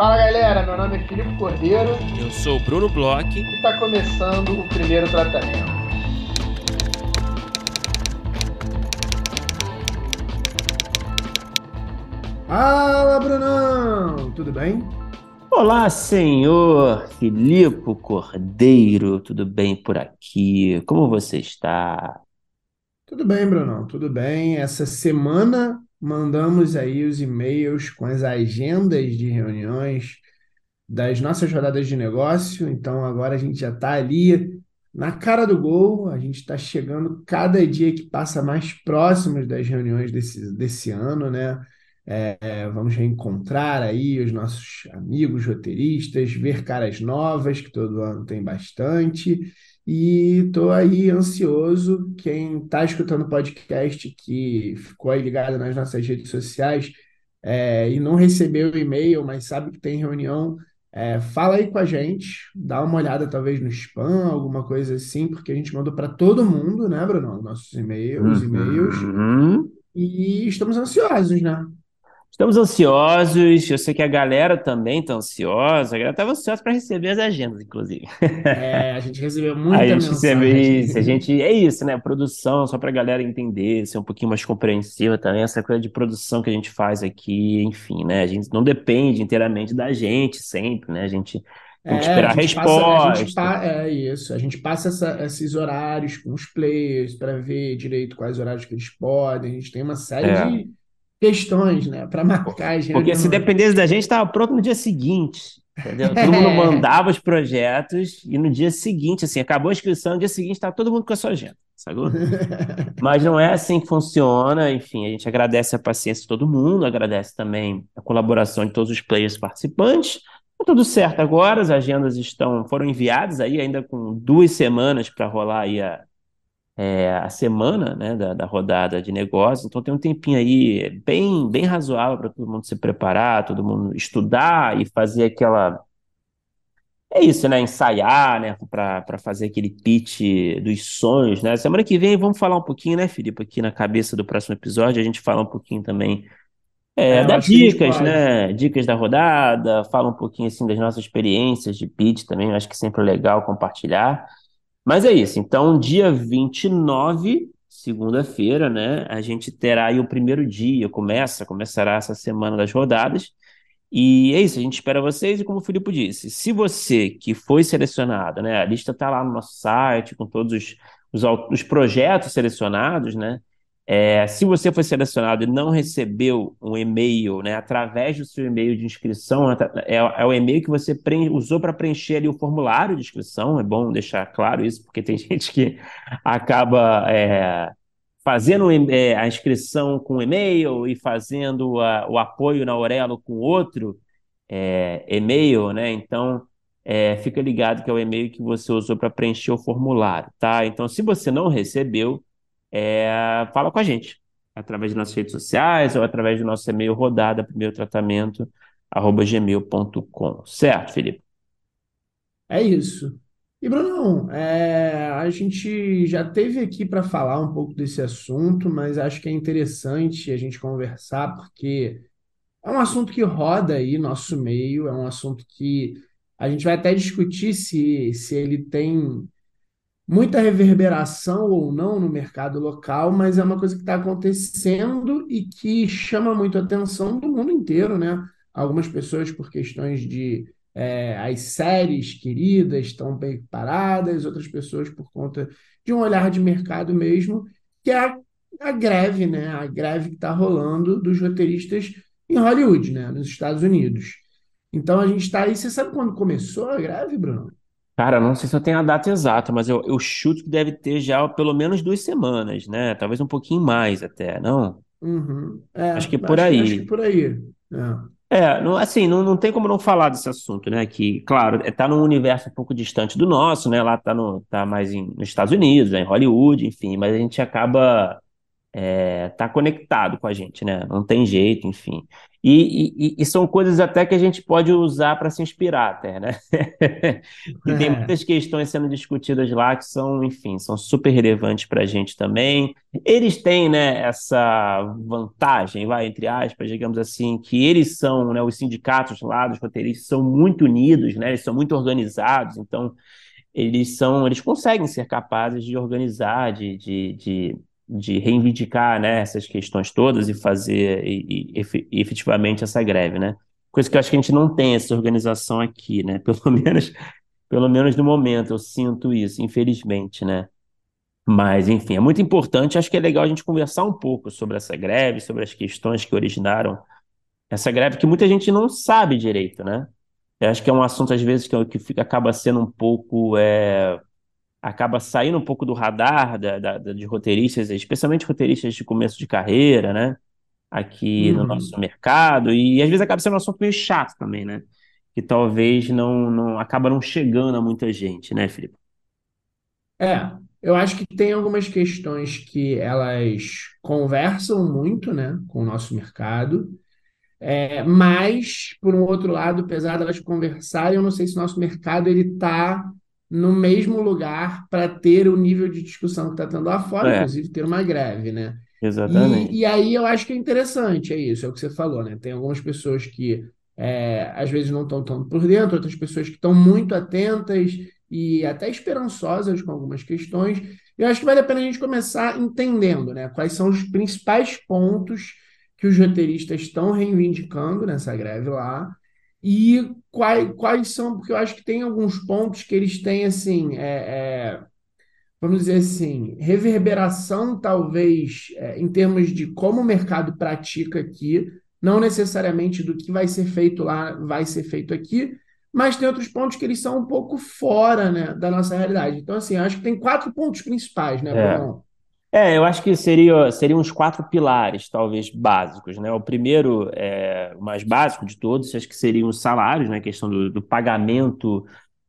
Fala galera, meu nome é Filipe Cordeiro. Eu sou o Bruno Bloch. E está começando o primeiro tratamento. Fala Brunão, tudo bem? Olá, senhor Filipe Cordeiro, tudo bem por aqui? Como você está? Tudo bem, Brunão, tudo bem. Essa semana mandamos aí os e-mails com as agendas de reuniões das nossas rodadas de negócio. Então agora a gente já está ali na cara do gol, a gente está chegando cada dia que passa mais próximos das reuniões desse, desse ano, né? É, vamos reencontrar aí os nossos amigos roteiristas, ver caras novas, que todo ano tem bastante. E estou aí ansioso. Quem está escutando o podcast, que ficou aí ligado nas nossas redes sociais é, e não recebeu o e-mail, mas sabe que tem reunião, é, fala aí com a gente, dá uma olhada talvez no spam, alguma coisa assim, porque a gente mandou para todo mundo, né, Bruno? Nossos e-mails, e-mails. Uhum. E estamos ansiosos, né? Estamos ansiosos, eu sei que a galera também está ansiosa, a galera estava ansiosa para receber as agendas, inclusive. É, a gente recebeu muita A gente mensagem. recebeu isso, a gente, é isso, né? Produção, só para a galera entender, ser um pouquinho mais compreensiva também, essa coisa de produção que a gente faz aqui, enfim, né? A gente não depende inteiramente da gente sempre, né? A gente tem que É, esperar a a gente passa, a gente resposta. é isso, a gente passa essa- esses horários com os players para ver direito quais horários que eles podem. A gente tem uma série É. de questões, né, para marcar as Porque se dependesse da gente, estava pronto no dia seguinte, entendeu? Todo mundo É. mandava os projetos e no dia seguinte, assim, acabou a inscrição, no dia seguinte estava todo mundo com a sua agenda, sacou? Mas não é assim que funciona. Enfim, a gente agradece a paciência de todo mundo, agradece também a colaboração de todos os players participantes. Tá tudo certo agora, as agendas estão, foram enviadas aí, ainda com duas semanas para rolar aí a, é, a semana, né, da, da rodada de negócios. Então tem um tempinho aí bem, bem razoável para todo mundo se preparar, todo mundo estudar e fazer aquela. É isso, né? Ensaiar, né? Para fazer aquele pitch dos sonhos, né? Semana que vem vamos falar um pouquinho, né, Felipe? Aqui na cabeça do próximo episódio, a gente fala um pouquinho também é, É, dá dicas, né? Dicas da rodada, fala um pouquinho assim das nossas experiências de pitch também, eu acho que sempre é legal compartilhar. Mas é isso, então dia 29, segunda-feira, né? A gente terá aí o primeiro dia, começa, começará essa semana das rodadas. E é isso, a gente espera vocês, e como o Filipe disse, se você que foi selecionado, né? A lista está lá no nosso site, com todos os, os, os projetos selecionados, né? É, se você foi selecionado e não recebeu um e-mail, né, através do seu e-mail de inscrição, é, é o e-mail que você usou para preencher ali o formulário de inscrição, é bom deixar claro isso, porque tem gente que acaba é, fazendo é, a inscrição com e-mail e fazendo a- o apoio na Aurelo com outro é, e-mail, né? Então, é, fica ligado que é o e-mail que você usou para preencher o formulário, tá? Então, se você não recebeu, é, fala com a gente através de nossas redes sociais ou através do nosso e-mail rodada primeiro tratamento arroba gmail.com, certo, Felipe? É isso. E, Brunão, é, a gente já teve aqui para falar um pouco desse assunto, mas acho que é interessante a gente conversar, porque é um assunto que roda aí nosso meio, é um assunto que a gente vai até discutir se, se ele tem muita reverberação ou não no mercado local, mas é uma coisa que está acontecendo e que chama muito a atenção do mundo inteiro, né? Algumas pessoas por questões de é, as séries queridas estão bem paradas, outras pessoas por conta de um olhar de mercado mesmo, que é a, a greve, né? A greve que está rolando dos roteiristas em Hollywood, né? Nos Estados Unidos. Então a gente está aí. Você sabe quando começou a greve, Bruno? Cara, não sei se eu tenho a data exata, mas eu, eu chuto que deve ter já pelo menos duas semanas, né? Talvez um pouquinho mais até, não? Uhum. É, Acho que por acho, aí. acho que por aí. É. É, não, assim, não, não tem como não falar desse assunto, né? Que, claro, está num universo um pouco distante do nosso, né? Lá está no, tá mais em, nos Estados Unidos, né? em Hollywood, enfim, mas a gente acaba é, tá conectado com a gente, né? Não tem jeito, enfim. E, e, e são coisas até que a gente pode usar para se inspirar, até, né? e tem É. muitas questões sendo discutidas lá que são, enfim, são super relevantes para a gente também. Eles têm, né, essa vantagem, vai, entre aspas, digamos assim, que eles são, né, os sindicatos lá dos roteiristas são muito unidos, né? Eles são muito organizados, então eles são, eles conseguem ser capazes de organizar, de, de, de, de reivindicar, né, essas questões todas e fazer e, e, efe- efetivamente essa greve, né? Coisa que eu acho que a gente não tem essa organização aqui, né? Pelo menos, pelo menos no momento eu sinto isso, infelizmente, né? Mas, enfim, é muito importante. Acho que é legal a gente conversar um pouco sobre essa greve, sobre as questões que originaram essa greve, que muita gente não sabe direito, né? Eu acho que é um assunto, às vezes, que, que fica, acaba sendo um pouco. é, acaba saindo um pouco do radar da, da- de roteiristas, especialmente roteiristas de começo de carreira, né? Aqui no nosso Uhum. mercado, e às vezes acaba sendo um assunto meio chato também, né? Que talvez não, não acaba não chegando a muita gente, né, Felipe? É, eu acho que tem algumas questões que elas conversam muito, né, com o nosso mercado, é, mas, por um outro lado, apesar delas conversarem, eu não sei se o nosso mercado ele está no mesmo lugar para ter o nível de discussão que está tendo lá fora, É, inclusive ter uma greve, né? E, exatamente. e aí eu acho que é interessante, é isso, é o que você falou, né? Tem algumas pessoas que é, às vezes não estão tão por dentro, outras pessoas que estão muito atentas e até esperançosas com algumas questões. Eu acho que vale a pena a gente começar entendendo, né? Quais são os principais pontos que os roteiristas estão reivindicando nessa greve lá e quais, quais são, porque eu acho que tem alguns pontos que eles têm assim. é, é, vamos dizer assim, reverberação, talvez, é, em termos de como o mercado pratica aqui, não necessariamente do que vai ser feito lá vai ser feito aqui, mas tem outros pontos que eles são um pouco fora, né, da nossa realidade. Então, assim, eu acho que tem quatro pontos principais, né, É. É, eu acho que seria, seriam uns quatro pilares, talvez, básicos, né? O primeiro, é, o mais básico de todos, acho que seriam os salários, né? A questão do, do pagamento,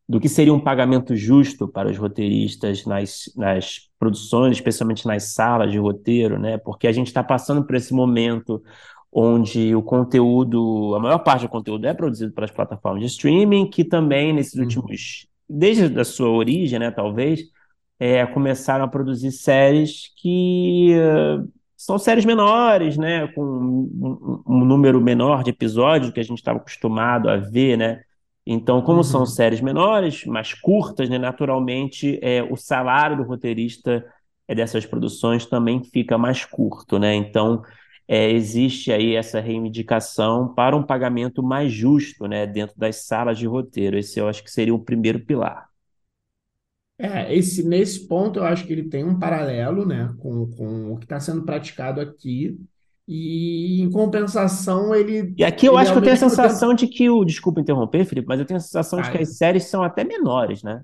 do que seria um pagamento justo para os roteiristas nas, nas produções, especialmente nas salas de roteiro, né? Porque a gente está passando por esse momento onde o conteúdo, a maior parte do conteúdo é produzido pelas plataformas de streaming, que também nesses Uhum. últimos, desde a sua origem, né, talvez, é, começaram a produzir séries que eh, são séries menores, né, com um, um- número menor de episódios que a gente estava acostumado a ver, né? Então, como são Uhum. séries menores, mais curtas, né, naturalmente, é, o salário do roteirista é, dessas produções também fica mais curto, né? Então, é, existe aí essa reivindicação para um pagamento mais justo, né, dentro das salas de roteiro. Esse eu acho que seria o primeiro pilar. É, esse, nesse ponto eu acho que ele tem um paralelo, né, com, com o que está sendo praticado aqui, e em compensação ele, E aqui eu acho que eu tenho a sensação tempo. de que o. Desculpa interromper, Felipe, mas eu tenho a sensação de que as séries são até menores, né?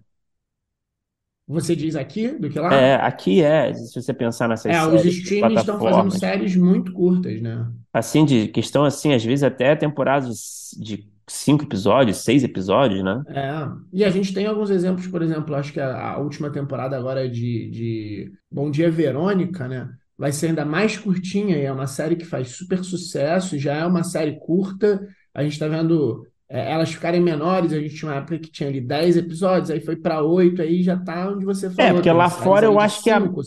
Você diz aqui do que É, lá? aqui é, se você pensar nessas É, os séries de streamings estão fazendo séries muito curtas, né? assim, de questão assim, às vezes até temporadas de cinco episódios, seis episódios, né? É, e a gente tem alguns exemplos, por exemplo, acho que a, a última temporada agora de, de Bom Dia Verônica, né? Vai ser ainda mais curtinha e é uma série que faz super sucesso, já é uma série curta. A gente está vendo é, elas ficarem menores, a gente tinha uma época que tinha ali 10 episódios, aí foi para 8, aí já tá onde você É, falou, porque tem lá fora eu acho que a, 5,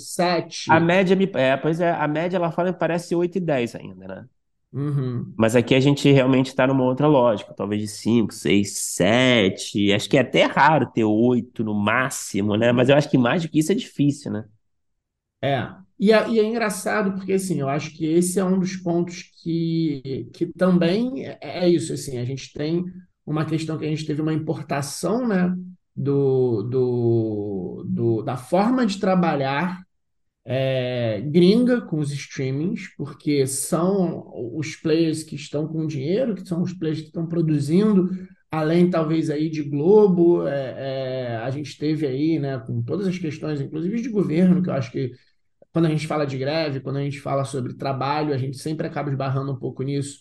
a 7. média me. É, pois é, a média lá fora me parece 8 e 10 ainda, né? Uhum. Mas aqui a gente realmente está numa outra lógica, talvez de 5, 6, 7. Acho que é até raro ter 8 no máximo, né? Mas eu acho que mais do que isso é difícil, né? É, e é, e é engraçado porque assim, eu acho que esse é um dos pontos que, que também é, é isso, assim, a gente tem uma questão que a gente teve uma importação, né, do, do, do- da forma de trabalhar é, gringa com os streamings, porque são os players que estão com dinheiro, que são os players que estão produzindo, além talvez aí de Globo, é, é, a gente teve aí, né, com todas as questões, inclusive de governo, que eu acho que quando a gente fala de greve, quando a gente fala sobre trabalho, a gente sempre acaba esbarrando um pouco nisso,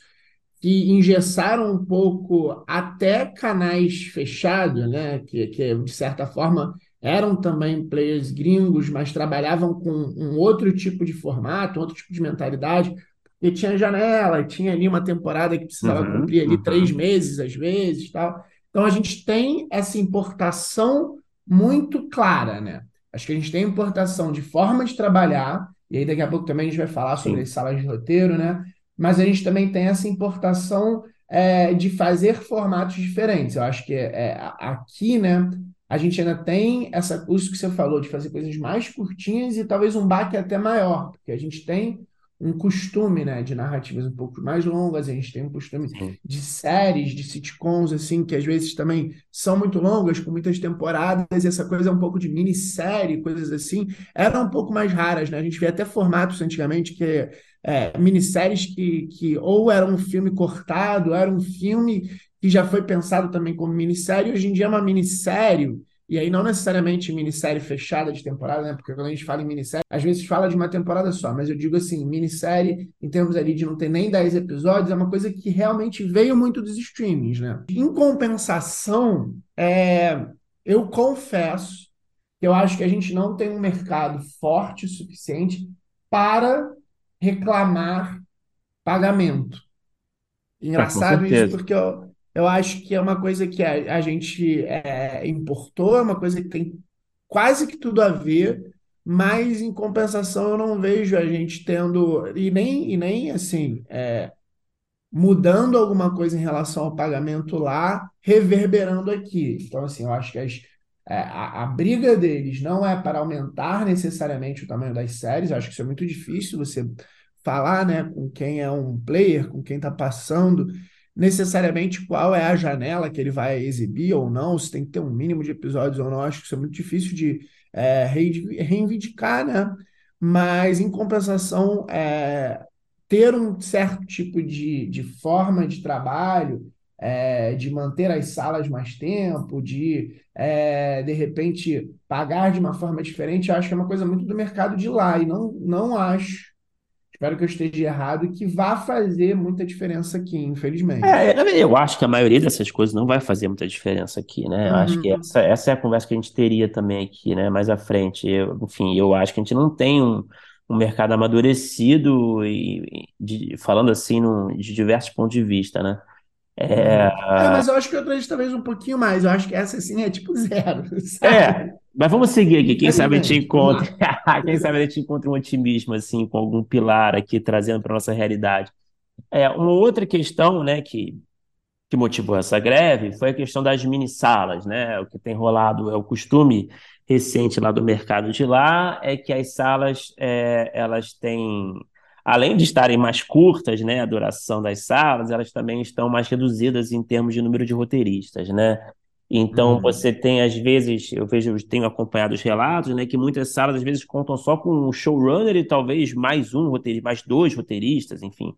que engessaram um pouco até canais fechados, né? Que, que de certa forma eram também players gringos, mas trabalhavam com um outro tipo de formato, outro tipo de mentalidade, e tinha janela, tinha ali uma temporada que precisava Uhum, cumprir ali três uhum. meses, às vezes, tal. Então a gente tem essa importação muito clara, né? Acho que a gente tem importação de forma de trabalhar, e aí daqui a pouco também a gente vai falar sobre as salas de roteiro, né? Mas a gente também tem essa importação é, de fazer formatos diferentes. Eu acho que é, aqui, né? A gente ainda tem essa, isso que você falou, de fazer coisas mais curtinhas e talvez um baque até maior, porque a gente tem um costume, né, de narrativas um pouco mais longas, a gente tem um costume sim. de séries, de sitcoms, assim, que às vezes também são muito longas, com muitas temporadas, e essa coisa é um pouco de minissérie, coisas assim, eram um pouco mais raras, né? A gente vê até formatos antigamente que é, minisséries que, que ou era um filme cortado, era um filme que já foi pensado também como minissérie, hoje em dia é uma minissérie, e aí não necessariamente minissérie fechada de temporada, né? Porque quando a gente fala em minissérie, às vezes fala de uma temporada só, mas eu digo assim, minissérie, em termos ali de não ter nem 10 episódios, é uma coisa que realmente veio muito dos streamings, né? Em compensação, é, eu confesso que eu acho que a gente não tem um mercado forte o suficiente para reclamar pagamento. Ah, Engraçado isso, certeza. porque eu, eu acho que é uma coisa que a, a gente é, importou, é uma coisa que tem quase que tudo a ver, mas em compensação eu não vejo a gente tendo, e nem, e nem assim, é, mudando alguma coisa em relação ao pagamento lá, reverberando aqui. Então, assim, eu acho que as, é, a, a briga deles não é para aumentar necessariamente o tamanho das séries, eu acho que isso é muito difícil você falar, né, com quem é um player, com quem está passando, necessariamente qual é a janela que ele vai exibir ou não, se tem que ter um mínimo de episódios ou não, acho que isso é muito difícil de é, reivindicar, né? Mas, em compensação, é, ter um certo tipo de, de forma de trabalho, é, de manter as salas mais tempo, de, é, de repente, pagar de uma forma diferente, acho que é uma coisa muito do mercado de lá. E não, não acho, espero que eu esteja errado, que vá fazer muita diferença aqui, É, infelizmente. é, eu acho que a maioria dessas coisas não vai fazer muita diferença aqui, né? Eu acho que Uhum. essa, essa é a conversa que a gente teria também aqui, né? Mais à frente. Eu, enfim, eu acho que a gente não tem um, um mercado amadurecido e, e de- falando assim num- de diversos pontos de vista, né? É, Uhum. É, mas eu acho que outras talvez um pouquinho mais. Eu acho que essa, assim, é tipo zero, é, sabe? Mas vamos seguir aqui. Quem tudo sabe a gente encontra, quem sabe a gente encontra um otimismo assim com algum pilar aqui trazendo para nossa realidade. É, uma outra questão, né, que que motivou essa greve foi a questão das mini salas, né? O que tem rolado é o costume recente lá do mercado de lá é que as salas é, elas têm, além de estarem mais curtas, né, a duração das salas, elas também estão mais reduzidas em termos de número de roteiristas, né? Então Uhum. você tem às vezes, eu vejo, tenho acompanhado os relatos, né, que muitas salas às vezes contam só com um showrunner e talvez mais um roteirista, mais dois roteiristas, enfim.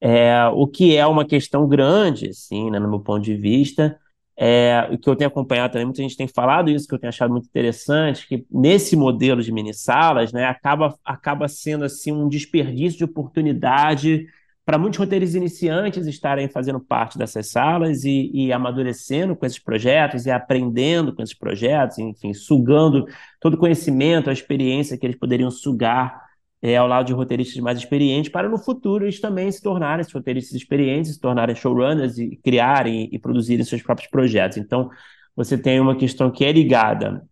É, o que é uma questão grande, assim, né, no meu ponto de vista. É, o que eu tenho acompanhado também, muita gente tem falado isso, que eu tenho achado muito interessante, que nesse modelo de mini salas, né, acaba, acaba sendo assim um desperdício de oportunidade para muitos roteiristas iniciantes estarem fazendo parte dessas salas e, e amadurecendo com esses projetos e aprendendo com esses projetos, enfim, sugando todo o conhecimento, a experiência que eles poderiam sugar é, ao lado de roteiristas mais experientes, para no futuro eles também se tornarem esses roteiristas experientes, se tornarem showrunners e criarem e produzirem seus próprios projetos. Então, você tem uma questão que é ligada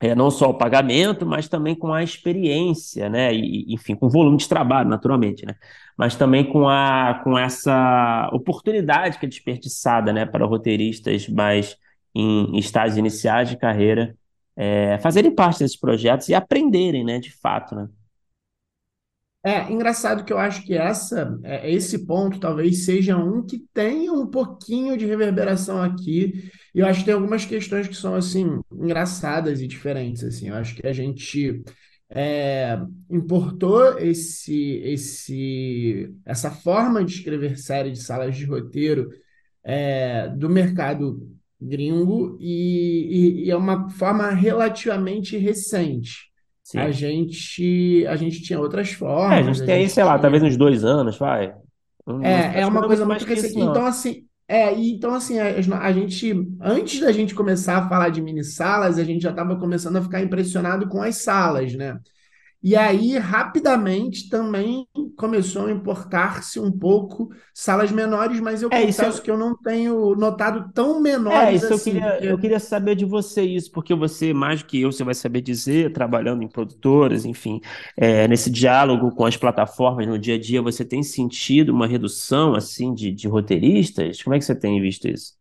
é, não só ao pagamento, mas também com a experiência, né? E, enfim, com o volume de trabalho, naturalmente, né? Mas também com, a, com essa oportunidade que é desperdiçada, né, para roteiristas mais em estágios iniciais de carreira é, fazerem parte desses projetos e aprenderem, né, de fato, né? É engraçado que eu acho que essa, é, esse ponto talvez seja um que tenha um pouquinho de reverberação aqui. E eu acho que tem algumas questões que são assim engraçadas e diferentes assim. Eu acho que a gente é, importou esse, esse, essa forma de escrever série de salas de roteiro é, do mercado gringo e, e- e é uma forma relativamente recente. A Sim. gente, a gente tinha outras É, a formas, gente a tem aí, gente sei lá, talvez tinha. uns dois anos, vai. É, é uma coisa muito recente. Então, assim, É, e então assim, a, a gente, antes da gente começar a falar de mini salas, a gente já estava começando a ficar impressionado com as salas, né? E aí, rapidamente, também começou a importar-se um pouco salas menores, mas eu É, isso confesso eu, que eu não tenho notado tão é, menores isso eu assim, queria, eu queria saber de você isso, porque você, mais do que eu, você vai saber dizer, trabalhando em produtoras, enfim, é, nesse diálogo com as plataformas no dia a dia, você tem sentido uma redução, assim, de, de roteiristas? Como é que você tem visto isso?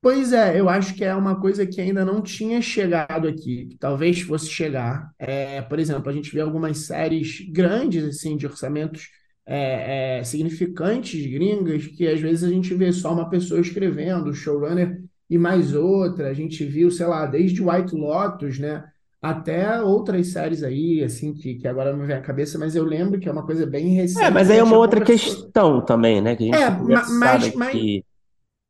Pois é, eu acho que é uma coisa que ainda não tinha chegado aqui, que talvez fosse chegar. É, por exemplo, a gente vê algumas séries grandes, assim, de orçamentos é, é, significantes, gringas, que às vezes a gente vê só uma pessoa escrevendo, o showrunner e mais outra. A gente viu, sei lá, desde White Lotus, né, até outras séries aí, assim, que, que agora não me vem à cabeça, mas eu lembro que é uma coisa bem É, recente mas que aí é gente uma outra questão também, né, que a gente É, mas, mas aqui.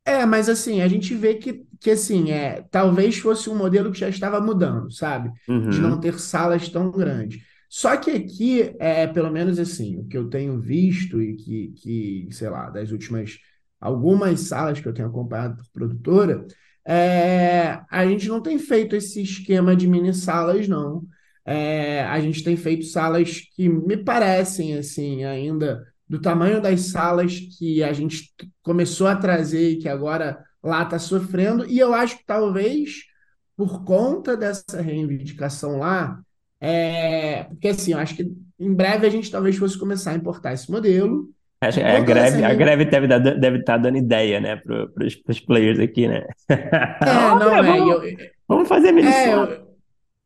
É, mas assim, a gente vê que, que assim, é, talvez fosse um modelo que já estava mudando, sabe? De não Uhum. ter salas tão grandes. Só que aqui, é, pelo menos assim, o que eu tenho visto e que, que, sei lá, das últimas algumas salas que eu tenho acompanhado por produtora, é, a gente não tem feito esse esquema de mini salas, não. É, a gente tem feito salas que me parecem, assim, ainda do tamanho das salas que a gente começou a trazer e que agora lá está sofrendo. E eu acho que talvez por conta dessa reivindicação lá, é, porque assim, eu acho que em breve a gente talvez fosse começar a importar esse modelo. Acho que Por a greve, a greve deve estar deve tá dando ideia, né, para os players aqui, né? É, não, é, vamos, eu, vamos fazer é, mini-sala. eu,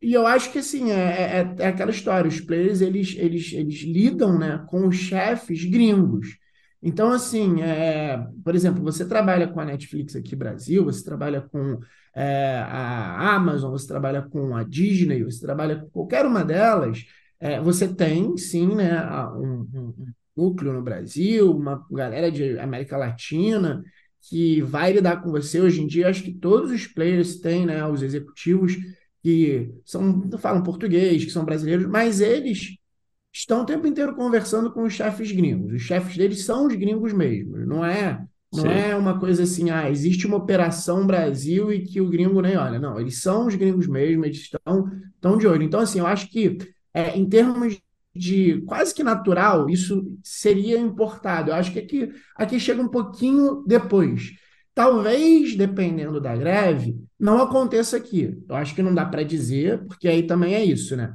E eu acho que assim, é, é, é aquela história, os players eles, eles, eles lidam, né, com os chefes gringos. Então, assim, é, por exemplo, você trabalha com a Netflix aqui no Brasil, você trabalha com é, a Amazon, você trabalha com a Disney, você trabalha com qualquer uma delas, é, você tem, sim, né, um- um núcleo no Brasil, uma galera de América Latina que vai lidar com você. Hoje em dia, acho que todos os players têm, né, os executivos que são, falam português, que são brasileiros, mas eles estão o tempo inteiro conversando com os chefes gringos. Os chefes deles são os gringos mesmo. Não é, não Sim, é uma coisa assim, ah, existe uma operação Brasil e que o gringo nem olha. Não, eles são os gringos mesmo, eles estão, estão de olho. Então, assim, eu acho que é, em termos de quase que natural, isso seria importado. Eu acho que aqui, aqui chega um pouquinho depois. Talvez, dependendo da greve, não aconteça aqui. Eu acho que não dá para dizer, porque aí também é isso, né?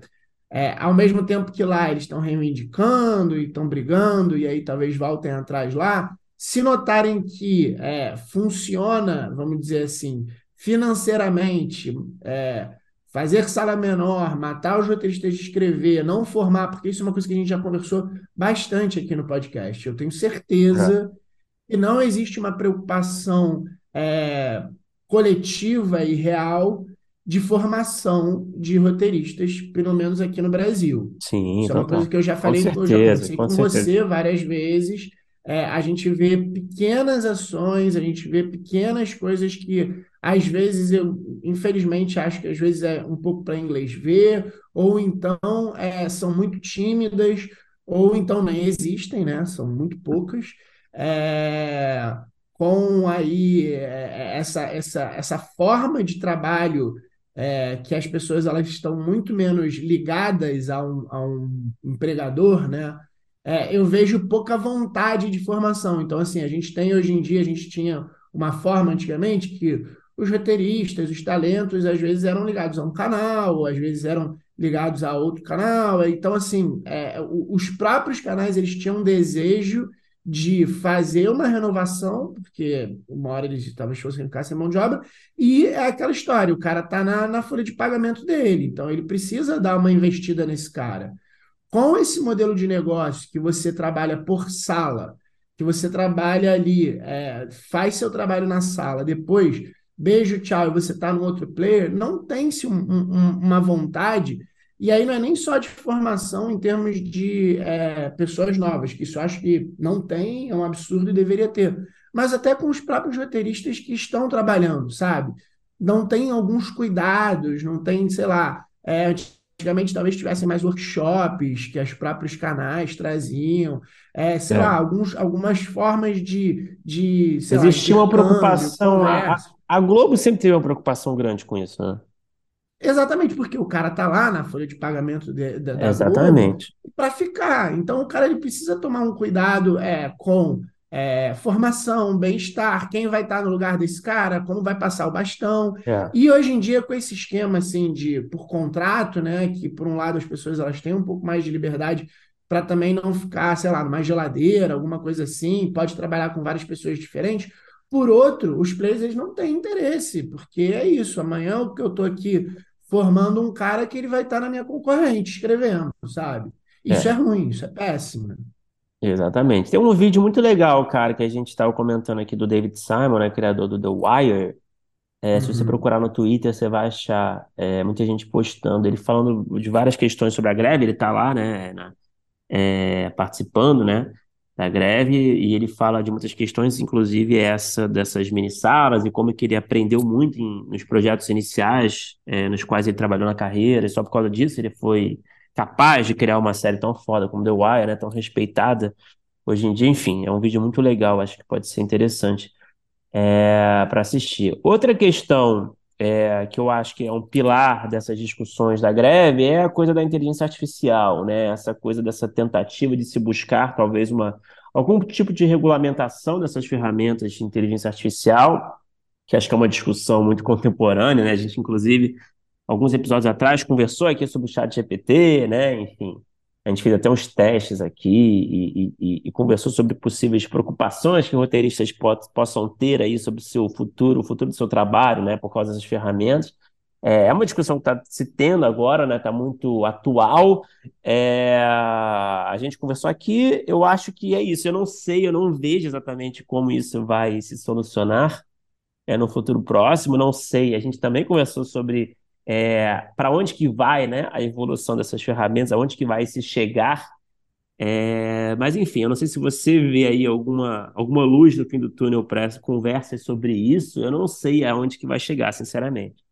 É, ao mesmo tempo que lá eles estão reivindicando e estão brigando, e aí talvez voltem atrás lá, se notarem que é, funciona, vamos dizer assim, financeiramente, é, fazer sala menor, matar os roteiristas de escrever, não formar, porque isso é uma coisa que a gente já conversou bastante aqui no podcast. Eu tenho é, que não existe uma preocupação é, coletiva e real de formação de roteiristas, pelo menos aqui no Brasil. sim, Isso é uma coisa que eu já Com falei, eu já conversei com com você várias vezes. É, a gente vê pequenas ações, a gente vê pequenas coisas que às vezes eu, infelizmente, acho que às vezes é um pouco para inglês ver, ou então é, são muito tímidas, ou então nem existem, né? São muito poucas é, com aí é, essa, essa, essa forma de trabalho é, que as pessoas elas estão muito menos ligadas a um, a um empregador, né? É, eu vejo pouca vontade de formação. Então, assim, a gente tem hoje em dia, a gente tinha uma forma antigamente que os roteiristas, os talentos, às vezes eram ligados a um canal, às vezes eram ligados a outro canal. Então, assim, é, os próprios canais eles tinham um desejo de fazer uma renovação, porque uma hora eles talvez fossem ficar sem mão de obra, e é aquela história, o cara está na, na folha de pagamento dele, então ele precisa dar uma investida nesse cara. Com esse modelo de negócio que você trabalha por sala, que você trabalha ali, é, faz seu trabalho na sala, depois, beijo, tchau, e você está no outro player, não tem-se um, um, um, uma vontade e aí não é nem só de formação em termos de é, pessoas novas, que isso eu acho que não tem, é um absurdo e deveria ter, mas até com os próprios roteiristas que estão trabalhando, sabe? Não tem alguns cuidados, não tem, sei lá. É, Antigamente talvez tivessem mais workshops que os próprios canais traziam, é, sei É. lá, alguns, algumas formas de, de, sei lá, Existia uma preocupação. A, a Globo sempre teve uma preocupação grande com isso, né? Exatamente, porque o cara tá lá na folha de pagamento de- da, da Exatamente. para ficar. Então, o cara ele precisa tomar um cuidado é, com é, formação, bem-estar, quem vai estar no lugar desse cara, como vai passar o bastão. É. E hoje em dia, com esse esquema assim de por contrato, né, que por um lado as pessoas elas têm um pouco mais de liberdade para também não ficar, sei lá, numa geladeira, alguma coisa assim, pode trabalhar com várias pessoas diferentes. Por outro, os players eles não têm interesse, porque é isso. Amanhã o que eu estou aqui formando um cara que ele vai estar na minha concorrente escrevendo, sabe? Isso é, É. ruim, isso é péssimo, né? Exatamente. Tem um vídeo muito legal, cara, que a gente estava comentando aqui do David Simon, né, criador do The Wire. É, se você Uhum. procurar no Twitter, você vai achar é, muita gente postando, ele falando de várias questões sobre a greve, ele tá lá, né, na- é, participando, né, da greve, e ele fala de muitas questões, inclusive essa dessas mini-salas, e como que ele aprendeu muito em- nos projetos iniciais, é, nos quais ele trabalhou na carreira, e só por causa disso ele foi capaz de criar uma série tão foda como The Wire, né, tão respeitada hoje em dia, enfim, é um vídeo muito legal, acho que pode ser interessante para assistir. Outra questão é, que eu acho que é um pilar dessas discussões da greve é a coisa da inteligência artificial, né? Essa coisa dessa tentativa de se buscar talvez uma algum tipo de regulamentação dessas ferramentas de inteligência artificial, que acho que é uma discussão muito contemporânea, né? A gente, inclusive, alguns episódios atrás conversou aqui sobre o chat GPT, né? Enfim, a gente fez até uns testes aqui e, e- e conversou sobre possíveis preocupações que roteiristas po- possam ter aí sobre o seu futuro, o futuro do seu trabalho, né? Por causa dessas ferramentas. É é uma discussão que está se tendo agora, né? Está muito atual. É, a gente conversou aqui, eu acho que é isso. Eu não sei, eu não vejo exatamente como isso vai se solucionar é, no futuro próximo, não sei. A gente também conversou sobre para onde que vai, né, a evolução dessas ferramentas, aonde que vai se chegar. É, mas enfim, eu não sei se você vê aí alguma, alguma luz no fim do túnel para conversas sobre isso. Eu não sei aonde que vai chegar, sinceramente.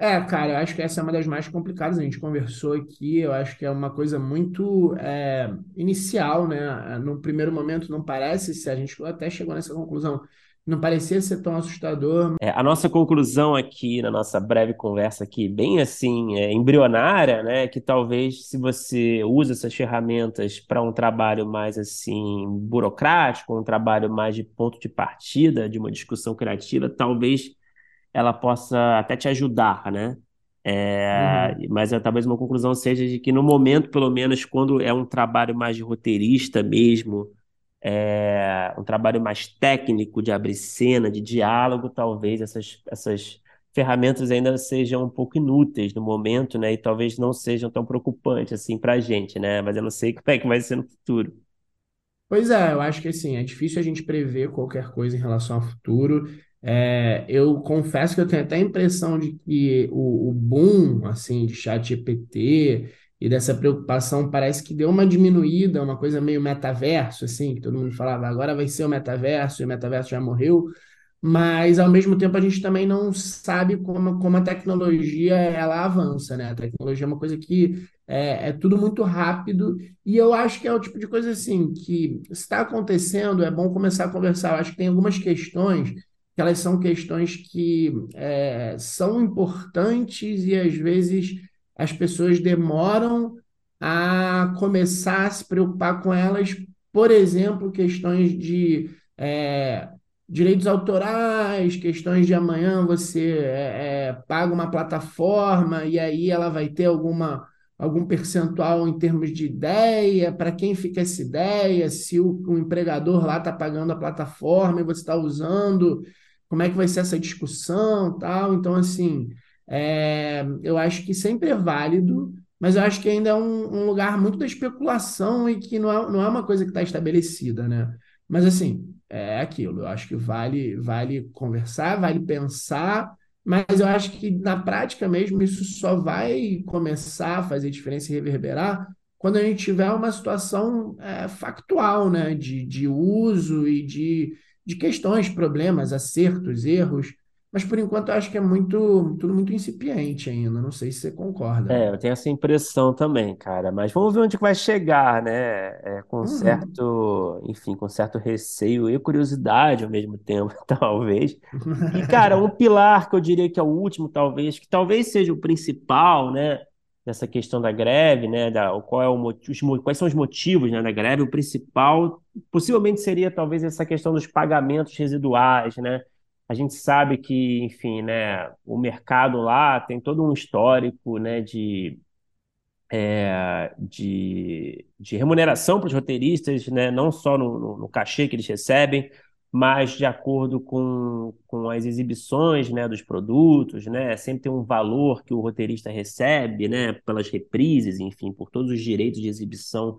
É, cara, eu acho que essa é uma das mais complicadas. A gente conversou aqui, eu acho que é uma coisa muito é, inicial, né? No primeiro momento não parece, se a gente até chegou nessa conclusão, não parecia ser tão assustador, É, a nossa conclusão aqui, na nossa breve conversa aqui, bem assim, é, embrionária, né, que talvez se você usa essas ferramentas para um trabalho mais assim burocrático, um trabalho mais de ponto de partida de uma discussão criativa, talvez ela possa até te ajudar, né? É, Uhum. mas é, talvez uma conclusão seja de que no momento, pelo menos, quando é um trabalho mais de roteirista mesmo, é, um trabalho mais técnico de abrir cena, de diálogo, talvez essas, essas ferramentas ainda sejam um pouco inúteis no momento, né? E talvez não sejam tão preocupantes assim para a gente, né? Mas eu não sei como é que vai ser no futuro. Pois é, eu acho que assim, é difícil a gente prever qualquer coisa em relação ao futuro. É, eu confesso que eu tenho até a impressão de que o, o boom assim, de chat GPT e dessa preocupação parece que deu uma diminuída, uma coisa meio metaverso, assim, que todo mundo falava, agora vai ser o metaverso, e o metaverso já morreu, mas ao mesmo tempo a gente também não sabe como, como a tecnologia ela avança, né? A tecnologia é uma coisa que é, é tudo muito rápido e eu acho que é o tipo de coisa assim que está acontecendo, é bom começar a conversar. Eu acho que tem algumas questões que elas são questões que é, são importantes e às vezes as pessoas demoram a começar a se preocupar com elas, por exemplo, questões de é, direitos autorais, questões de amanhã você é, é, paga uma plataforma e aí ela vai ter alguma algum percentual em termos de ideia, para quem fica essa ideia, se o, o empregador lá está pagando a plataforma e você está usando, como é que vai ser essa discussão, tal. Então, assim, é, eu acho que sempre é válido, mas eu acho que ainda é um, um lugar muito da especulação e que não é, não é uma coisa que está estabelecida, né? Mas, assim, é aquilo. Eu acho que vale, vale conversar, vale pensar, mas eu acho que na prática mesmo isso só vai começar a fazer diferença e reverberar quando a gente tiver uma situação é, factual, né? De, de uso e de, de questões, problemas, acertos, erros. Mas por enquanto eu acho que é muito, tudo muito incipiente ainda. Não sei se você concorda. É, eu tenho essa impressão também, cara. Mas vamos ver onde que vai chegar, né? É, com Uhum. certo, enfim, com certo receio e curiosidade ao mesmo tempo, talvez. E, cara, um pilar que eu diria que é o último, talvez, que talvez seja o principal, né? Nessa questão da greve, né? Da, qual é o motivo, quais são os motivos, né, da greve? O principal, possivelmente, seria talvez essa questão dos pagamentos residuais, né? A gente sabe que, enfim, né, o mercado lá tem todo um histórico, né, de é, de, de remuneração para os roteiristas, né? Não só no, no, no cachê que eles recebem, mas de acordo com, com as exibições, né, dos produtos, né? Sempre tem um valor que o roteirista recebe, né, pelas reprises, enfim, por todos os direitos de exibição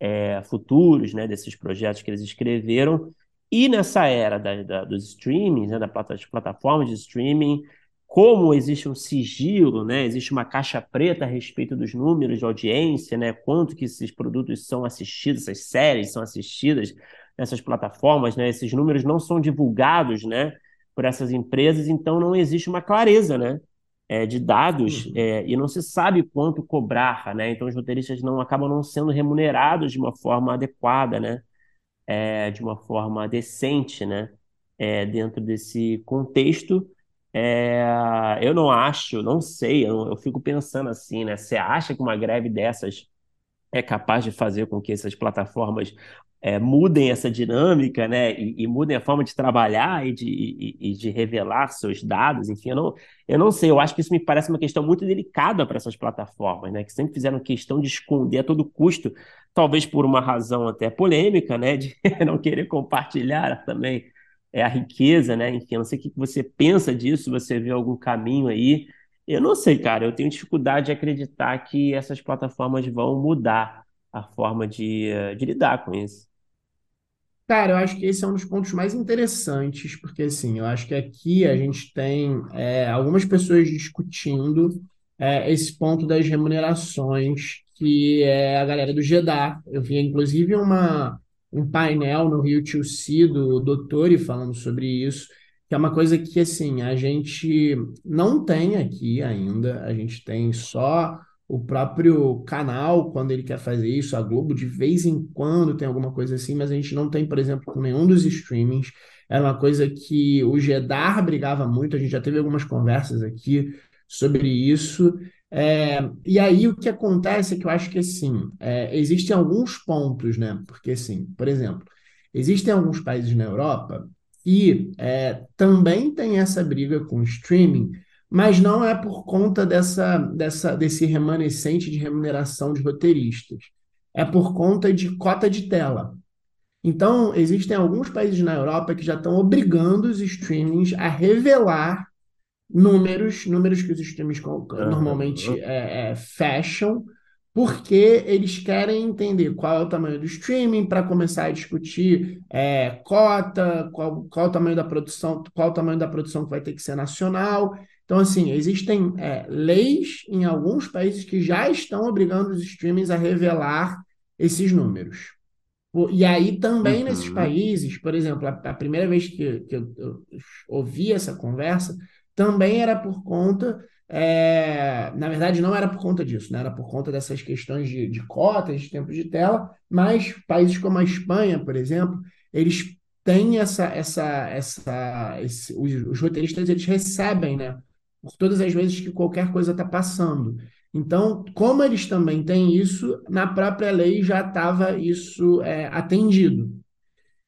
é, futuros, né, desses projetos que eles escreveram. E nessa era da, da, dos streamings, né, das plataformas de streaming, como existe um sigilo, né, existe uma caixa preta a respeito dos números de audiência, né, quanto que esses produtos são assistidos, essas séries são assistidas nessas plataformas, né, esses números não são divulgados, né, por essas empresas, então não existe uma clareza, né, é, de dados Uhum. é, e não se sabe quanto cobrar, né? Então os roteiristas não acabam não sendo remunerados de uma forma adequada, né? É, de uma forma decente, né? É, dentro desse contexto, é, eu não acho, não sei, eu, eu fico pensando assim, né? Você acha que uma greve dessas é capaz de fazer com que essas plataformas é, mudem essa dinâmica, né, e, e, mudem a forma de trabalhar e de, e, e, de revelar seus dados, enfim, eu não, eu não sei, eu acho que isso me parece uma questão muito delicada para essas plataformas, né, que sempre fizeram questão de esconder a todo custo, talvez por uma razão até polêmica, né, de não querer compartilhar também é, a riqueza, né, enfim, eu não sei o que você pensa disso, você vê algum caminho aí, eu não sei, cara. Eu tenho dificuldade de acreditar que essas plataformas vão mudar a forma de, eh, de lidar com isso. Cara, eu acho que esse é um dos pontos mais interessantes, porque assim, eu acho que aqui a gente tem é, algumas pessoas discutindo é, esse ponto das remunerações, que é a galera do GEDAR. Eu vi, inclusive, uma, um painel no Rio 2C do Doutor falando sobre isso, que é uma coisa que, assim, a gente não tem aqui ainda, a gente tem só o próprio canal, quando ele quer fazer isso, a Globo, de vez em quando tem alguma coisa assim, mas a gente não tem, por exemplo, com nenhum dos streamings. Era uma coisa que o Gedar brigava muito, a gente já teve algumas conversas aqui sobre isso. É, e aí o que acontece é que eu acho que assim, é, existem alguns pontos, né? Porque assim, por exemplo, existem alguns países na Europa que é, também tem essa briga com o streaming, mas não é por conta dessa, dessa, desse remanescente de remuneração de roteiristas. É por conta de cota de tela. Então, existem alguns países na Europa que já estão obrigando os streamings a revelar números, números que os streamings normalmente é, é, fecham, porque eles querem entender qual é o tamanho do streaming para começar a discutir é, cota, qual, qual o tamanho da produção, qual o tamanho da produção que vai ter que ser nacional. Então, assim, existem é, leis em alguns países que já estão obrigando os streamings a revelar esses números. E aí também nesses Uhum. países, por exemplo, a, a primeira vez que, que eu, eu ouvi essa conversa, também era por conta, é, na verdade não era por conta disso, né? Era por conta dessas questões de, de cotas, de tempo de tela, mas países como a Espanha, por exemplo, eles têm essa, essa, essa, esse, os, os roteiristas eles recebem, né? Por todas as vezes que qualquer coisa está passando. Então, como eles também têm isso, na própria lei já estava isso é, atendido.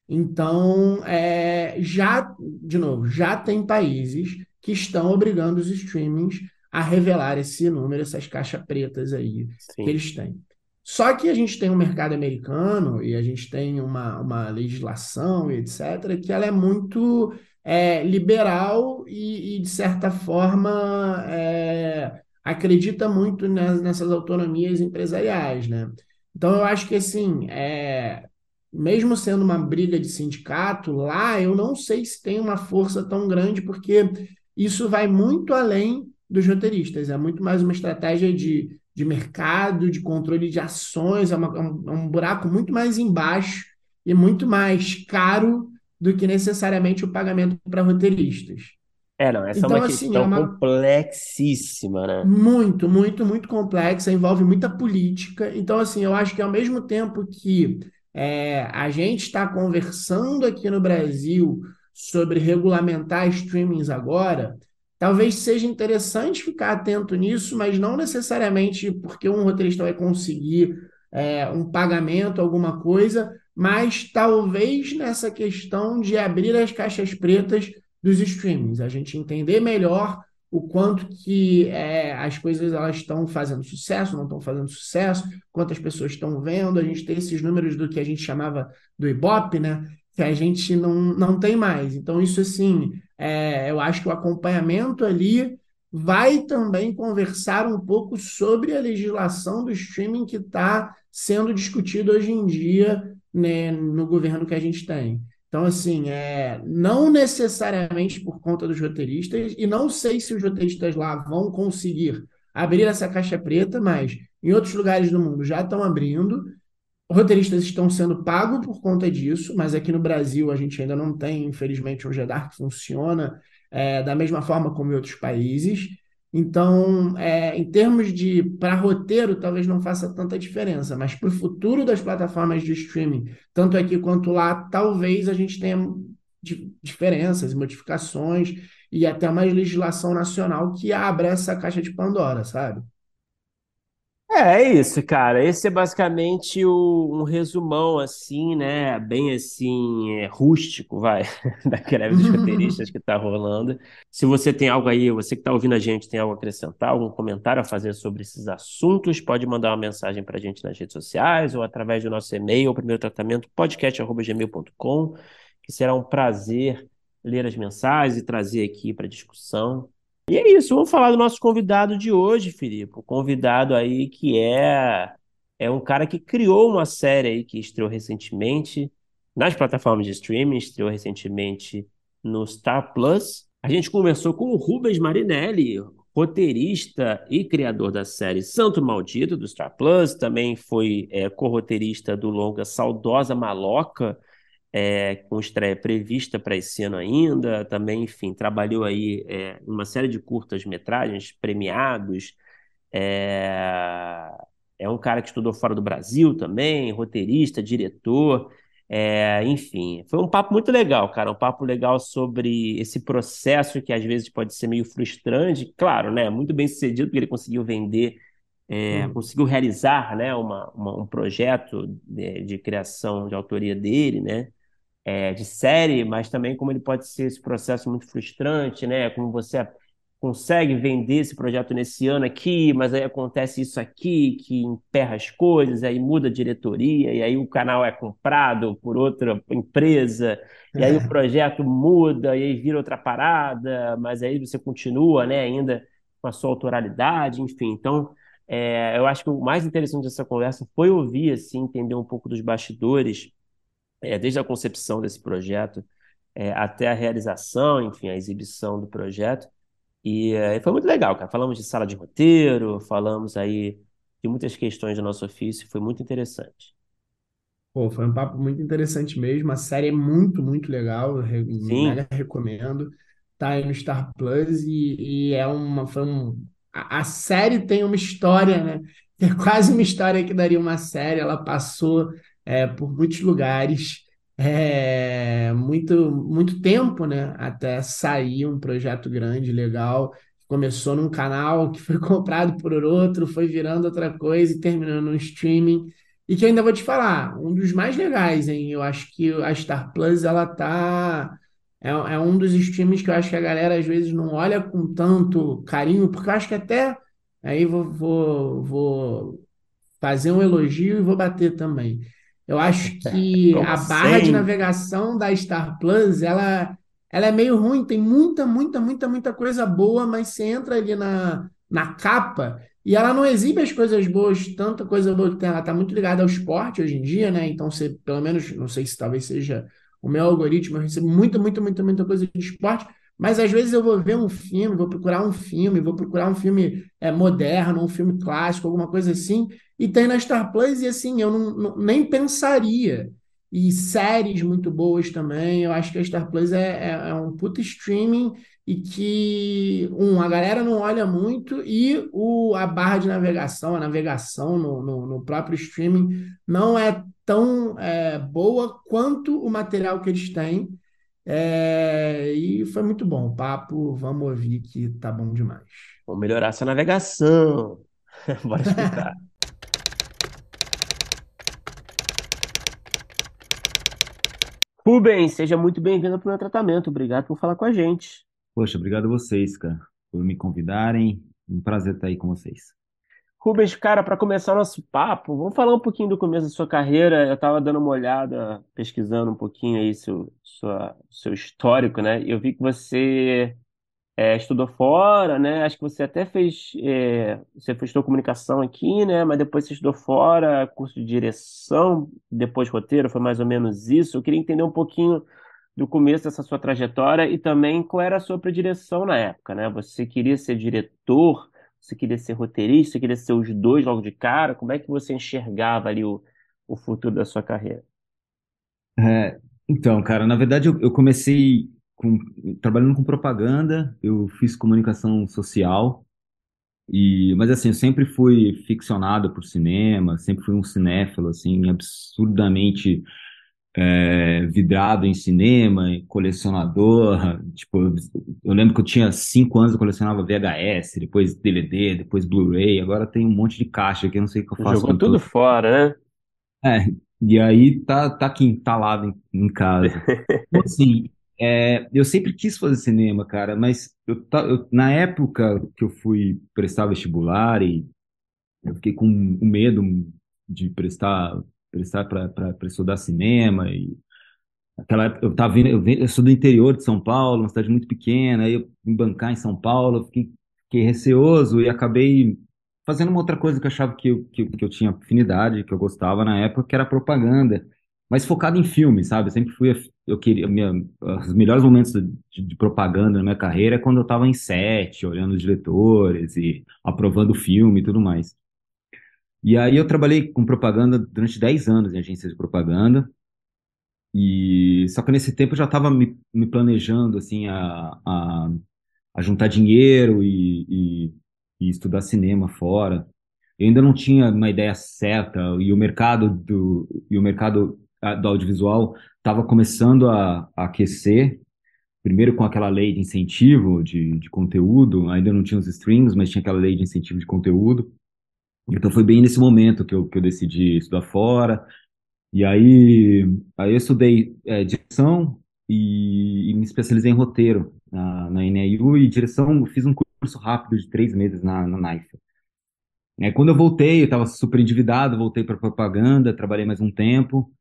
Então, é, já, de novo, já tem países que estão obrigando os streamings a revelar esse número, essas caixas pretas aí que Sim, eles têm. Só que a gente tem um mercado americano e a gente tem uma, uma legislação e etc., que ela é muito é, liberal e, e, de certa forma, é, acredita muito nessas autonomias empresariais, né? Então, eu acho que, assim, é, mesmo sendo uma briga de sindicato, lá eu não sei se tem uma força tão grande, porque isso vai muito além dos roteiristas, é muito mais uma estratégia de, de mercado, de controle de ações, é, uma, é um, é um buraco muito mais embaixo e muito mais caro do que necessariamente o pagamento para roteiristas. É, não, essa é Então, uma assim, é questão uma complexíssima, né? muito, muito, muito complexa, envolve muita política. Então, assim, eu acho que ao mesmo tempo que é, a gente está conversando aqui no Brasil sobre regulamentar streamings agora, talvez seja interessante ficar atento nisso, mas não necessariamente porque um roteirista vai conseguir é, um pagamento, alguma coisa, mas talvez nessa questão de abrir as caixas pretas dos streamings, a gente entender melhor o quanto que é, as coisas elas estão fazendo sucesso, não estão fazendo sucesso, quantas pessoas estão vendo, a gente tem esses números do que a gente chamava do Ibope, né? Que a gente não, não tem mais. Então, isso assim, é, eu acho que o acompanhamento ali vai também conversar um pouco sobre a legislação do streaming que está sendo discutido hoje em dia, né, no governo que a gente tem. Então, assim, é, não necessariamente por conta dos roteiristas, e não sei se os roteiristas lá vão conseguir abrir essa caixa preta, mas em outros lugares do mundo já estão abrindo. Roteiristas estão sendo pagos por conta disso, mas aqui no Brasil a gente ainda não tem, infelizmente, um GEDAR que funciona é, da mesma forma como em outros países. Então, é, em termos de para roteiro, talvez não faça tanta diferença, mas para o futuro das plataformas de streaming, tanto aqui quanto lá, talvez a gente tenha diferenças, modificações e até uma legislação nacional que abra essa caixa de Pandora, sabe? É, é isso, cara. Esse é basicamente o- um resumão, assim, né? Bem assim, é, rústico, vai, da greve dos roteiristas que tá rolando. Se você tem algo aí, você que tá ouvindo a gente, tem algo a acrescentar, algum comentário a fazer sobre esses assuntos, pode mandar uma mensagem pra gente nas redes sociais ou através do nosso e-mail, primeiro tratamento, podcast.gmail.com, que será um prazer ler as mensagens e trazer aqui para discussão. E é isso, vamos falar do nosso convidado de hoje, Filipe. O convidado aí que é é um cara que criou uma série aí que estreou recentemente nas plataformas de streaming, estreou recentemente no Star Plus. A gente conversou com o Rubens Marinelli, roteirista e criador da série Santo Maldito do Star Plus, também foi é, co-roteirista do longa Saudosa Maloca, é, com estreia prevista para esse ano ainda. Também, enfim, trabalhou aí é, em uma série de curtas-metragens premiados. É, é um cara que estudou fora do Brasil também, roteirista, diretor. É, enfim, foi um papo muito legal, cara. Um papo legal sobre esse processo que às vezes pode ser meio frustrante. Claro, né? Muito bem sucedido, porque ele conseguiu vender, é, Hum. conseguiu realizar, né? Uma, uma- um projeto de, de criação de autoria dele, né? É, de série, mas também como ele pode ser esse processo muito frustrante, né? Como você consegue vender esse projeto nesse ano aqui, mas aí acontece isso aqui que emperra as coisas, aí muda a diretoria, e aí o canal é comprado por outra empresa, e aí o projeto muda, e aí vira outra parada, mas aí você continua, né, ainda com a sua autoralidade, enfim. Então, é, eu acho que o mais interessante dessa conversa foi ouvir, assim, entender um pouco dos bastidores é, desde a concepção desse projeto é, até a realização, enfim, a exibição do projeto. E é, foi muito legal, cara. Falamos de sala de roteiro, falamos aí de muitas questões do nosso ofício, foi muito interessante. Pô, foi um papo muito interessante mesmo. A série é muito, muito legal. Sim, mega recomendo. Tá aí no Star Plus e, e é uma, foi um, a, a série tem uma história, né? É quase uma história que daria uma série. Ela passou é, por muitos lugares, é, muito, muito tempo, né? Até sair um projeto grande, legal. Começou num canal que foi comprado por outro, foi virando outra coisa e terminou no streaming. E que ainda vou te falar, um dos mais legais, hein? Eu acho que a Star Plus, ela tá. É, é um dos streams que eu acho que a galera às vezes não olha com tanto carinho, porque eu acho que até. Aí vou, vou, vou fazer um elogio e vou bater também. Eu acho que como a barra de sempre. navegação da Star Plus, ela, ela é meio ruim, tem muita, muita, muita, muita coisa boa, mas você entra ali na, na capa e ela não exibe as coisas boas, tanta coisa boa que tem. Ela está muito ligada ao esporte hoje em dia, né? Então você, pelo menos, não sei se talvez seja o meu algoritmo, eu recebo muita, muita, muita, muita coisa de esporte. Mas às vezes eu vou ver um filme, vou procurar um filme, vou procurar um filme é, moderno, um filme clássico, alguma coisa assim, e tem na Star Plus, e assim, eu não, não- nem pensaria. E séries muito boas também. Eu acho que a Star Plus é, é, é um puta streaming e que, um, a galera não olha muito e o, a barra de navegação, a navegação no, no, no próprio streaming não é tão é, boa quanto o material que eles têm. É, e foi muito bom o papo, vamos ouvir que tá bom demais. Vamos melhorar essa navegação. Bora escutar. Rubens, seja muito bem-vindo para o meu tratamento. Obrigado por falar com a gente. Poxa, obrigado a vocês, cara, por me convidarem. Um prazer estar aí com vocês. Rubens, cara, para começar o nosso papo, vamos falar um pouquinho do começo da sua carreira. Eu estava dando uma olhada, pesquisando um pouquinho aí seu, sua, seu histórico, né? Eu vi que você é, estudou fora, né? Acho que você até fez, é, você fez comunicação aqui, né? Mas depois você estudou fora, curso de direção, depois roteiro, foi mais ou menos isso. Eu queria entender um pouquinho do começo dessa sua trajetória e também qual era a sua predileção na época, né? Você queria ser diretor, você queria ser roteirista, você queria ser os dois logo de cara? Como é que você enxergava ali o, o futuro da sua carreira? É, então, cara, na verdade eu, eu comecei com, trabalhando com propaganda, eu fiz comunicação social, e, mas assim, eu sempre fui ficcionado por cinema, sempre fui um cinéfilo, assim, absurdamente é, vidrado em cinema, colecionador. Tipo, eu lembro que eu tinha cinco anos, eu colecionava VHS, depois DVD, depois Blu-ray. Agora tem um monte de caixa que eu não sei o que eu faço. Jogou tudo fora, né? É, e aí tá, tá aqui instalado em, em casa. Então, assim, é, eu sempre quis fazer cinema, cara, mas eu, eu, na época que eu fui prestar vestibular e eu fiquei com medo de prestar prestar para estudar cinema e aquela época eu tava vindo, eu, eu sou do interior de São Paulo, uma cidade muito pequena, aí eu me bancar em São Paulo, fiquei, fiquei receoso e acabei fazendo uma outra coisa que eu achava que eu, que, que eu tinha afinidade, que eu gostava na época, que era propaganda, mas focado em filme, sabe? Eu sempre fui, eu queria, minha, os melhores momentos de, de, propaganda na minha carreira é quando eu estava em set, olhando os diretores e aprovando o filme e tudo mais. E aí eu trabalhei com propaganda durante 10 anos em agências de propaganda. E só que nesse tempo eu já estava me, me, planejando assim a, a, a juntar dinheiro e, e, e, estudar cinema fora. Eu ainda não tinha uma ideia certa e o mercado do e o mercado do audiovisual estava começando a, a, aquecer. Primeiro com aquela lei de incentivo de, de conteúdo, ainda não tinha os streams, mas tinha aquela lei de incentivo de conteúdo. Então foi bem nesse momento que eu, que eu decidi estudar fora. E aí, aí eu estudei é, direção e, e, me especializei em roteiro na, na NIU e direção, fiz um curso rápido de três meses na, na NAIFA. É, quando eu voltei, eu estava super endividado, voltei para propaganda, trabalhei mais um tempo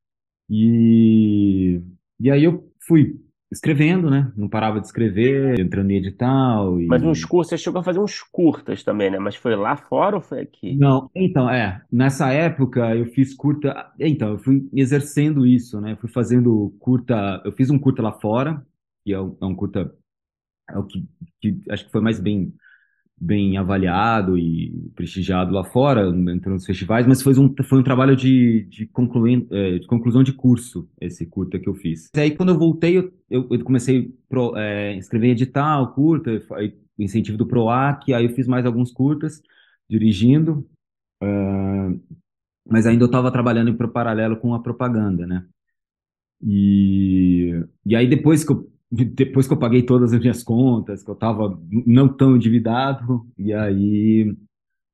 e, e aí eu fui escrevendo, né? Não parava de escrever, entrando em edital. E... Mas uns cursos, você chegou a fazer uns curtas também, né? Mas foi lá fora ou foi aqui? Não, então, é. Nessa época eu fiz curta. Então, eu fui exercendo isso, né? Fui fazendo curta. Eu fiz um curta lá fora, que é um, é um curta. É o que, que acho que foi mais bem bem avaliado e prestigiado lá fora, entrando nos festivais, mas foi um, foi um trabalho de, de, concluir, é, de conclusão de curso, esse curta que eu fiz. E aí, quando eu voltei, eu, eu comecei a é, escrever edital, curta, aí, incentivo do PROAC, aí eu fiz mais alguns curtas, dirigindo, uh, mas ainda eu estava trabalhando em paralelo com a propaganda, né? E, e aí, depois que eu depois que eu paguei todas as minhas contas, que eu estava não tão endividado, e aí,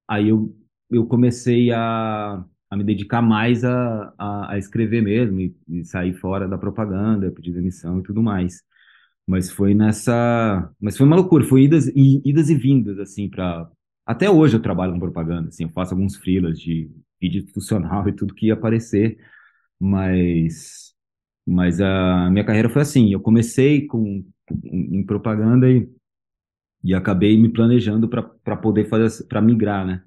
aí eu, eu comecei a, a me dedicar mais a, a, a escrever mesmo, e, e, sair fora da propaganda, pedir demissão e tudo mais. Mas foi nessa. Mas foi uma loucura, foi idas e, idas e vindas, assim, para. Até hoje eu trabalho com propaganda, assim, eu faço alguns freelas de vídeo institucional e tudo que ia aparecer, mas mas a minha carreira foi assim, eu comecei com, em propaganda e, e acabei me planejando para poder fazer, para migrar, né?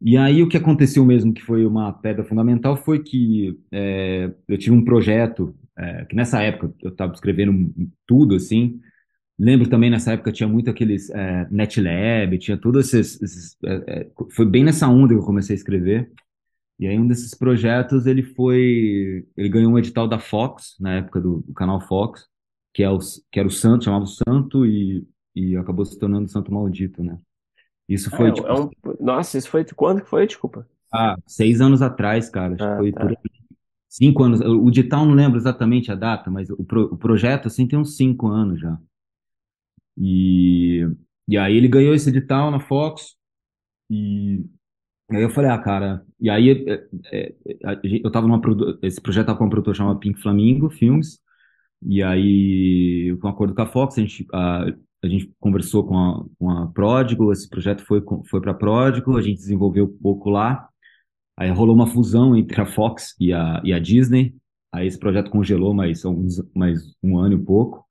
E aí o que aconteceu mesmo, que foi uma pedra fundamental, foi que é, eu tive um projeto, é, que nessa época eu estava escrevendo tudo, assim, Lembro também nessa época tinha muito aqueles é, NetLab, tinha todos esses. esses é, é, foi bem nessa onda que eu comecei a escrever. E aí um desses projetos ele foi, ele ganhou um edital da Fox na época do, do canal Fox que, é o, que era o santo, chamava o santo e, e acabou se tornando santo maldito, né? Isso foi, é, tipo, é um... Nossa, isso foi quando que foi? Desculpa. ah, seis anos atrás, cara, Ah, foi por tá. aí. Cinco anos, o edital não lembro exatamente a data, mas o, pro- o projeto, assim, tem uns cinco anos já. E, e aí ele ganhou esse edital na Fox, e aí eu falei, ah, cara, e aí é, a gente- eu tava numa, esse projeto tava com uma produtora chamada Pink Flamingo Filmes, e aí, com um acordo com a Fox, a gente, a, a gente conversou com a, com a Pródigo, esse projeto foi, foi para Pródigo, a gente desenvolveu um pouco lá, aí rolou uma fusão entre a Fox e a, e a Disney, aí esse projeto congelou mais, alguns, mais um ano e pouco,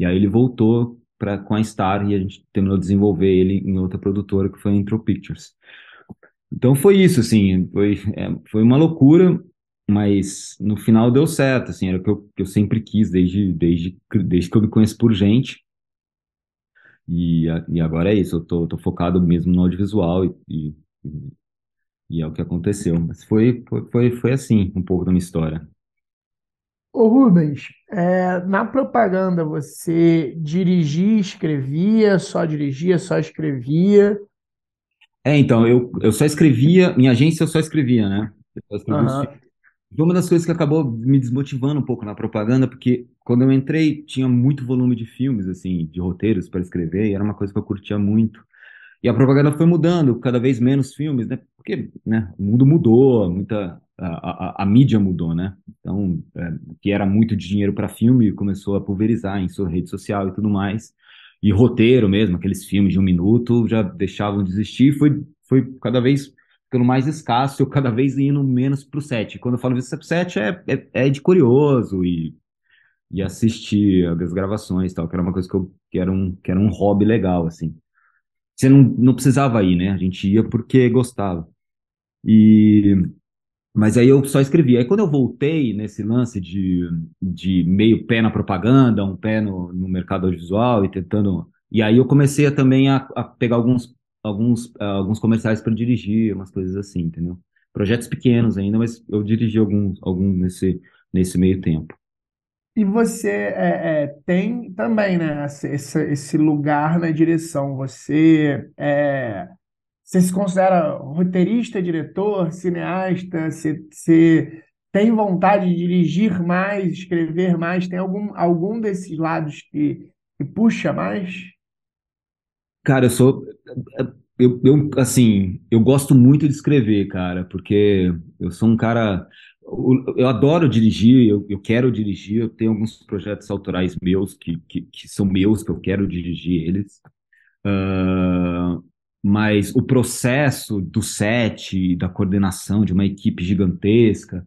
e aí ele voltou pra, com a Star e a gente terminou de desenvolver ele em outra produtora que foi a Intro Pictures. Então foi isso, assim, foi, é, foi uma loucura, mas no final deu certo, assim, era o que eu, que eu sempre quis desde, desde, desde que eu me conheço por gente. E, e agora é isso, eu tô, tô focado mesmo no audiovisual e, e, e é o que aconteceu. Mas foi, foi, foi, foi assim, um pouco da minha história. Ô Rubens, é, na propaganda você dirigia, escrevia, só dirigia, só escrevia? É, então, eu, eu só escrevia, minha agência eu só escrevia, né? Eu só escrevia os Aham. filmes. Foi uma das coisas que acabou me desmotivando um pouco na propaganda, porque quando eu entrei tinha muito volume de filmes, assim, de roteiros para escrever, e era uma coisa que eu curtia muito. E a propaganda foi mudando, cada vez menos filmes, né? Porque, né, o mundo mudou, muita, a, a, a mídia mudou, né? Então, é, que era muito de dinheiro para filme começou a pulverizar em sua rede social e tudo mais. E roteiro mesmo, aqueles filmes de um minuto, já deixavam de existir, foi, foi cada vez ficando mais escasso, eu cada vez indo menos pro set. Quando eu falo isso, set é, é, é de curioso e, e assistir as gravações tal, que era uma coisa que, eu, que, era um, que era um hobby legal, assim. Você não, não precisava ir, né? A gente ia porque gostava. E, mas aí eu só escrevi. Aí quando eu voltei nesse lance de, de meio pé na propaganda, um pé no, no mercado audiovisual e tentando. E aí eu comecei a, também a, a pegar alguns, alguns, ah, alguns comerciais para dirigir, umas coisas assim, entendeu? Projetos pequenos ainda, mas eu dirigi alguns, alguns nesse, nesse meio tempo. E você é, é, tem também, né, esse esse lugar na direção. Você, é, você se considera roteirista, diretor, cineasta? Você, você tem vontade de dirigir mais, escrever mais? Tem algum, algum desses lados que, que puxa mais? Cara, eu sou. Eu, eu, assim, eu gosto muito de escrever, cara, porque eu sou um cara. Eu, adoro dirigir, eu, eu quero dirigir, eu tenho alguns projetos autorais meus que, que, que são meus, que eu quero dirigir eles. Ah, mas o processo do set, da coordenação de uma equipe gigantesca,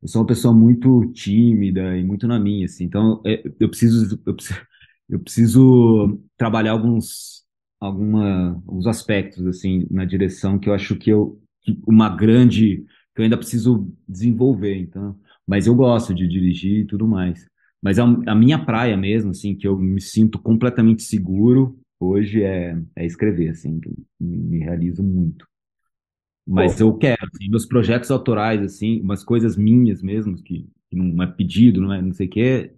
eu sou uma pessoa muito tímida e muito na minha, assim. Então, é, eu preciso, eu preciso, eu preciso trabalhar alguns, alguma, alguns aspectos, assim, na direção que eu acho que eu, que uma grande, que eu ainda preciso desenvolver, então. Mas eu gosto de dirigir e tudo mais. Mas a, a minha praia mesmo, assim, que eu me sinto completamente seguro hoje é, é escrever, assim, que me, me realizo muito. Mas Pô, eu quero, assim, meus projetos autorais, assim, umas coisas minhas mesmo, que, que não é pedido, não é não sei o quê,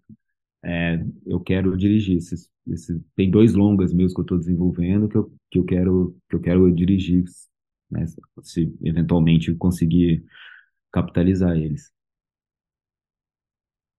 é, eu quero dirigir. Esses, esses, tem dois longas meus que eu estou desenvolvendo que eu, que eu quero que eu quero dirigir, né, se eventualmente conseguir capitalizar eles.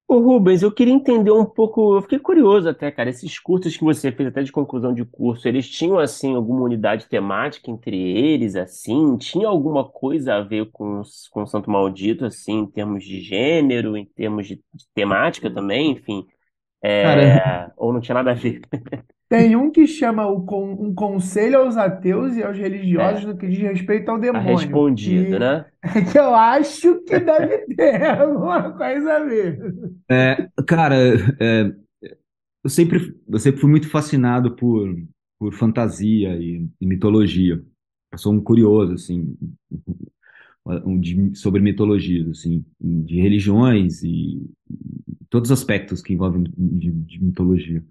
Ô Rubens, eu queria entender um pouco, eu fiquei curioso até, cara, esses cursos que você fez até de conclusão de curso, eles tinham, assim, alguma unidade temática entre eles, assim? Tinha alguma coisa a ver com, os- com o Santo Maldito, assim, em termos de gênero, em termos de, de temática também, enfim? Cara, É, Ou não tinha nada a ver? Tem um que chama o con- um conselho aos ateus e aos religiosos É, no que diz respeito ao tá demônio, respondido, que, né? que eu acho que deve ter alguma coisa a ver. é, cara, é, eu sempre eu sempre fui muito fascinado por por fantasia e, e mitologia. Eu sou um curioso, assim, um de- sobre mitologias, assim, de religiões e, e todos os aspectos que envolvem de, de mitologia.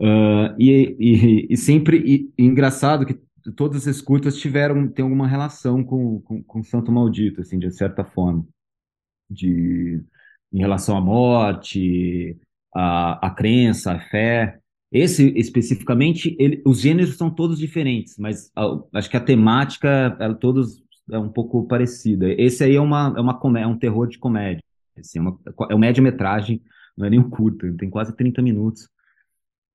Ah, e, e, e sempre e, e engraçado que todas as curtas tiveram tem alguma relação com, com, com Santo Maldito, assim, de certa forma, de em relação à morte, a crença, a fé. Esse especificamente, ele, os gêneros são todos diferentes, mas a, acho que a temática, ela, todos é um pouco parecida. Esse aí é uma é uma é um terror de comédia. Assim, é, uma, é um média-metragem, não é nem um curto, tem quase 30 minutos.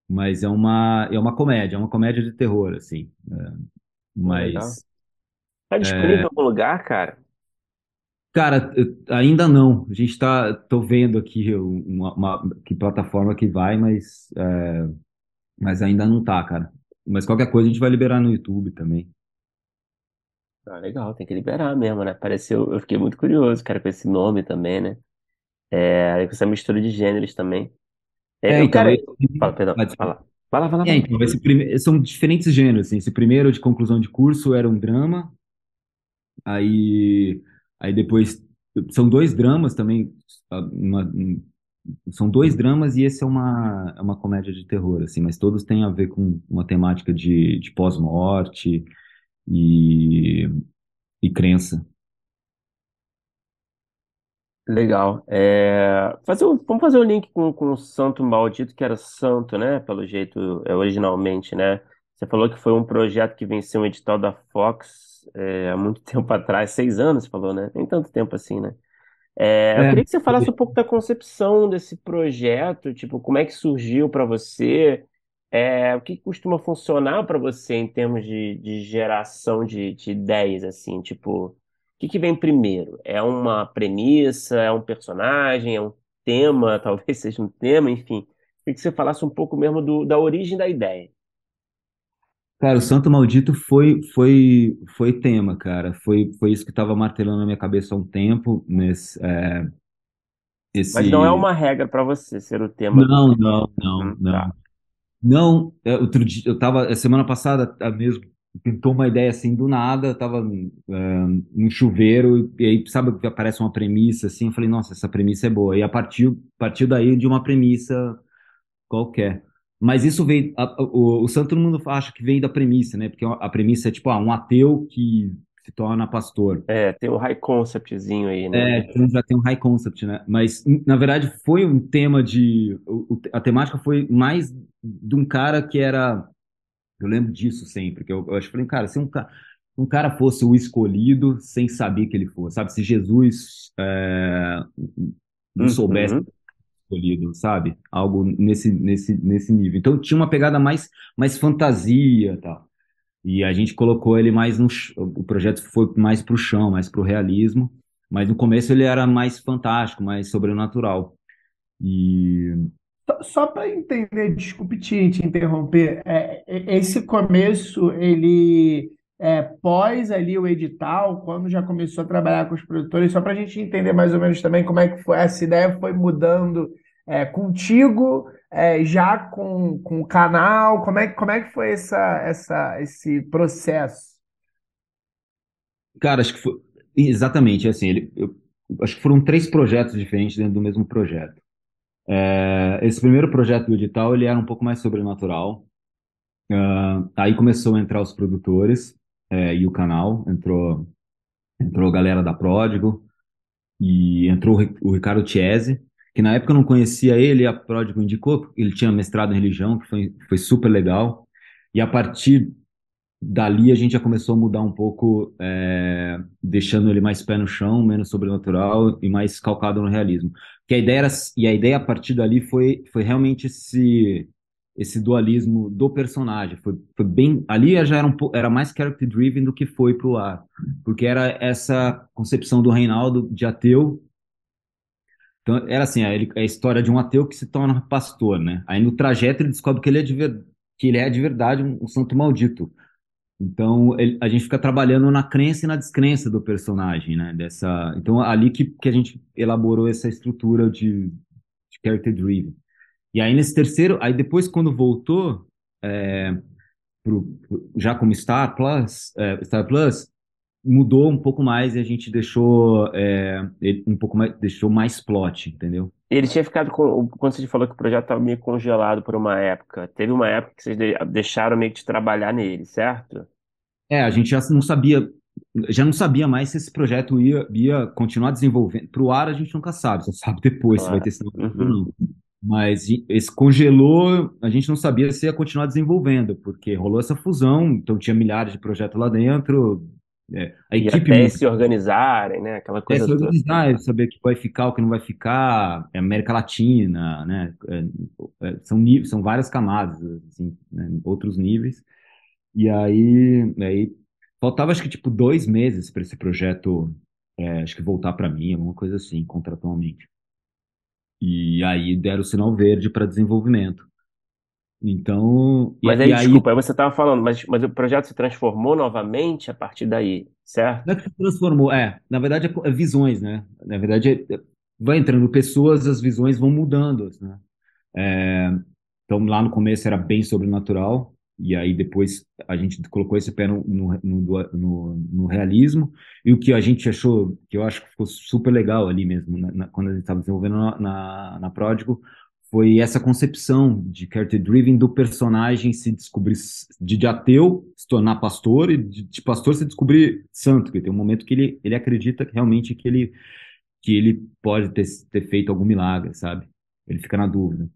Mas é uma é uma comédia, é uma comédia de terror, assim. É, mas Tá disponível em algum lugar, cara? Cara, ainda não. A gente tá, tô vendo aqui uma, uma- que plataforma que vai, mas, é, mas ainda não tá, cara. Mas qualquer coisa a gente vai liberar no YouTube também. Ah, legal, tem que liberar mesmo, né? Pareceu, eu fiquei muito curioso, cara, com esse nome também, né? É, com essa mistura de gêneros também. É, É, eu, então, cara, esse, fala, perdão, desculpa. fala. Fala, fala, É, fala. então, esse prime... são diferentes gêneros, assim. Esse primeiro de conclusão de curso era um drama, aí, aí depois são dois dramas também, uma- um- são dois dramas e esse é uma, é uma comédia de terror, assim, mas todos têm a ver com uma temática de, de pós-morte e, e crença. Legal. É, fazer o- vamos fazer o link com, com o Santo Maldito, que era santo, né? Pelo jeito, é, originalmente, né? Você falou que foi um projeto que venceu um edital da Fox é, há muito tempo atrás, seis anos, você falou, né? Nem tanto tempo assim, né? É, eu É, queria que você falasse um pouco da concepção desse projeto, tipo, como é que surgiu para você, é, o que costuma funcionar para você em termos de, de geração de, de ideias, assim, tipo, que que vem primeiro? É uma premissa, é um personagem, é um tema, talvez seja um tema, enfim. Queria que você falasse um pouco mesmo do, da origem da ideia. Cara, o Santo Maldito foi foi foi tema, cara. Foi foi isso que estava martelando na minha cabeça há um tempo, nesse é, Mas não é esse uma regra para você ser o tema do. Não, não, não, Uhum, não. tá. Não, é, outro dia, eu tava, a semana passada a mesmo, pintou uma ideia assim do nada, tava é, num chuveiro, e aí sabe que aparece uma premissa assim, eu falei, nossa, essa premissa é boa. E a partir, partiu daí de uma premissa qualquer. Mas isso veio, a- o, o santo todo mundo acha que veio da premissa, né? Porque a premissa é tipo, ah, um ateu que se torna pastor. É, tem o high conceptzinho aí, né? É, então já tem um high concept, né? Mas, na verdade, foi um tema de. o- a temática foi mais de um cara que era. Eu lembro disso sempre, que eu, eu acho que falei, cara, se um, ca- um cara fosse o escolhido sem saber que ele fosse, sabe? Se Jesus é, não soubesse Uhum. escolhido, sabe? Algo nesse, nesse, nesse nível. Então tinha uma pegada mais, mais fantasia e tal. E a gente colocou ele mais no. O projeto foi mais pro chão, mais pro realismo. Mas no começo ele era mais fantástico, mais sobrenatural. E. Só, para entender, desculpe te, te interromper, é, é- esse começo, ele é pós ali o edital, quando já começou a trabalhar com os produtores, só para a gente entender mais ou menos também como é que foi, essa ideia foi mudando é, contigo, é, já com, com o canal, como é, como é que foi essa, essa, esse processo? Cara, acho que foi. Exatamente, assim, ele, eu, acho que foram três projetos diferentes dentro do mesmo projeto. É, esse primeiro projeto do edital, ele era um pouco mais sobrenatural. Ah, aí começou a entrar os produtores é, e o canal, entrou, entrou a galera da Pródigo e entrou o Ri- o Ricardo Chiesi, que na época eu não conhecia ele, a Pródigo indicou, ele tinha mestrado em religião, que foi, foi super legal. E a partir dali a gente já começou a mudar um pouco, é, deixando ele mais pé no chão, menos sobrenatural e mais calcado no realismo. Que a ideia era, e a ideia a partir dali foi, foi realmente esse esse dualismo do personagem. Foi, foi bem, ali já era um era mais character driven do que foi pro ar, porque era essa concepção do Reinaldo de ateu. Então era assim, a, ele- a história de um ateu que se torna pastor, né? Aí no trajeto ele descobre que ele é de, ver- que ele é de verdade um, um santo maldito. Então, ele- a gente fica trabalhando na crença e na descrença do personagem, né? Dessa, então, ali que, que a gente elaborou essa estrutura de, de character driven. E aí, nesse terceiro, aí depois, quando voltou, é, pro, já como Star Plus, é, Star Plus, mudou um pouco mais e a gente deixou é, um pouco mais, deixou mais plot, entendeu? Ele tinha ficado com. Quando você falou que o projeto estava meio congelado por uma época, teve uma época que vocês de- deixaram meio que de trabalhar nele, certo? É, a gente já não sabia, já não sabia mais se esse projeto ia, ia continuar desenvolvendo. Para o ar, a gente nunca sabe, só sabe depois se vai Claro. ter sinal ou Uhum. não. Mas esse congelou, a gente não sabia se ia continuar desenvolvendo, porque rolou essa fusão, então tinha milhares de projetos lá dentro. É, a e equipe até se organizarem, né? Aquela coisa é, se organizar, toda. saber o que vai ficar, o que não vai ficar, é América Latina, né? É, é, são, níveis, são várias camadas, assim, né? outros níveis. E aí, aí faltava acho que tipo dois meses para esse projeto, é, acho que voltar para mim, alguma coisa assim, contratualmente. E aí deram o sinal verde para desenvolvimento. Então. Mas aí, aí, desculpa, aí você estava falando, mas, mas o projeto se transformou novamente a partir daí, certo? Não é que se transformou, é. Na verdade, é, é visões, né? Na verdade, é, vai entrando pessoas, as visões vão mudando, né? É, então, lá no começo era bem sobrenatural, e aí depois a gente colocou esse pé no, no, no, no, realismo, e o que a gente achou, que eu acho que ficou super legal ali mesmo, na, na, quando a gente estava desenvolvendo na, na, na Pródigo, foi essa concepção de character driven do personagem se descobrir de, de ateu, se tornar pastor, e de, de, pastor se descobrir santo, que tem um momento que ele, ele acredita realmente que ele, que ele pode ter, ter feito algum milagre, sabe? Ele fica na dúvida.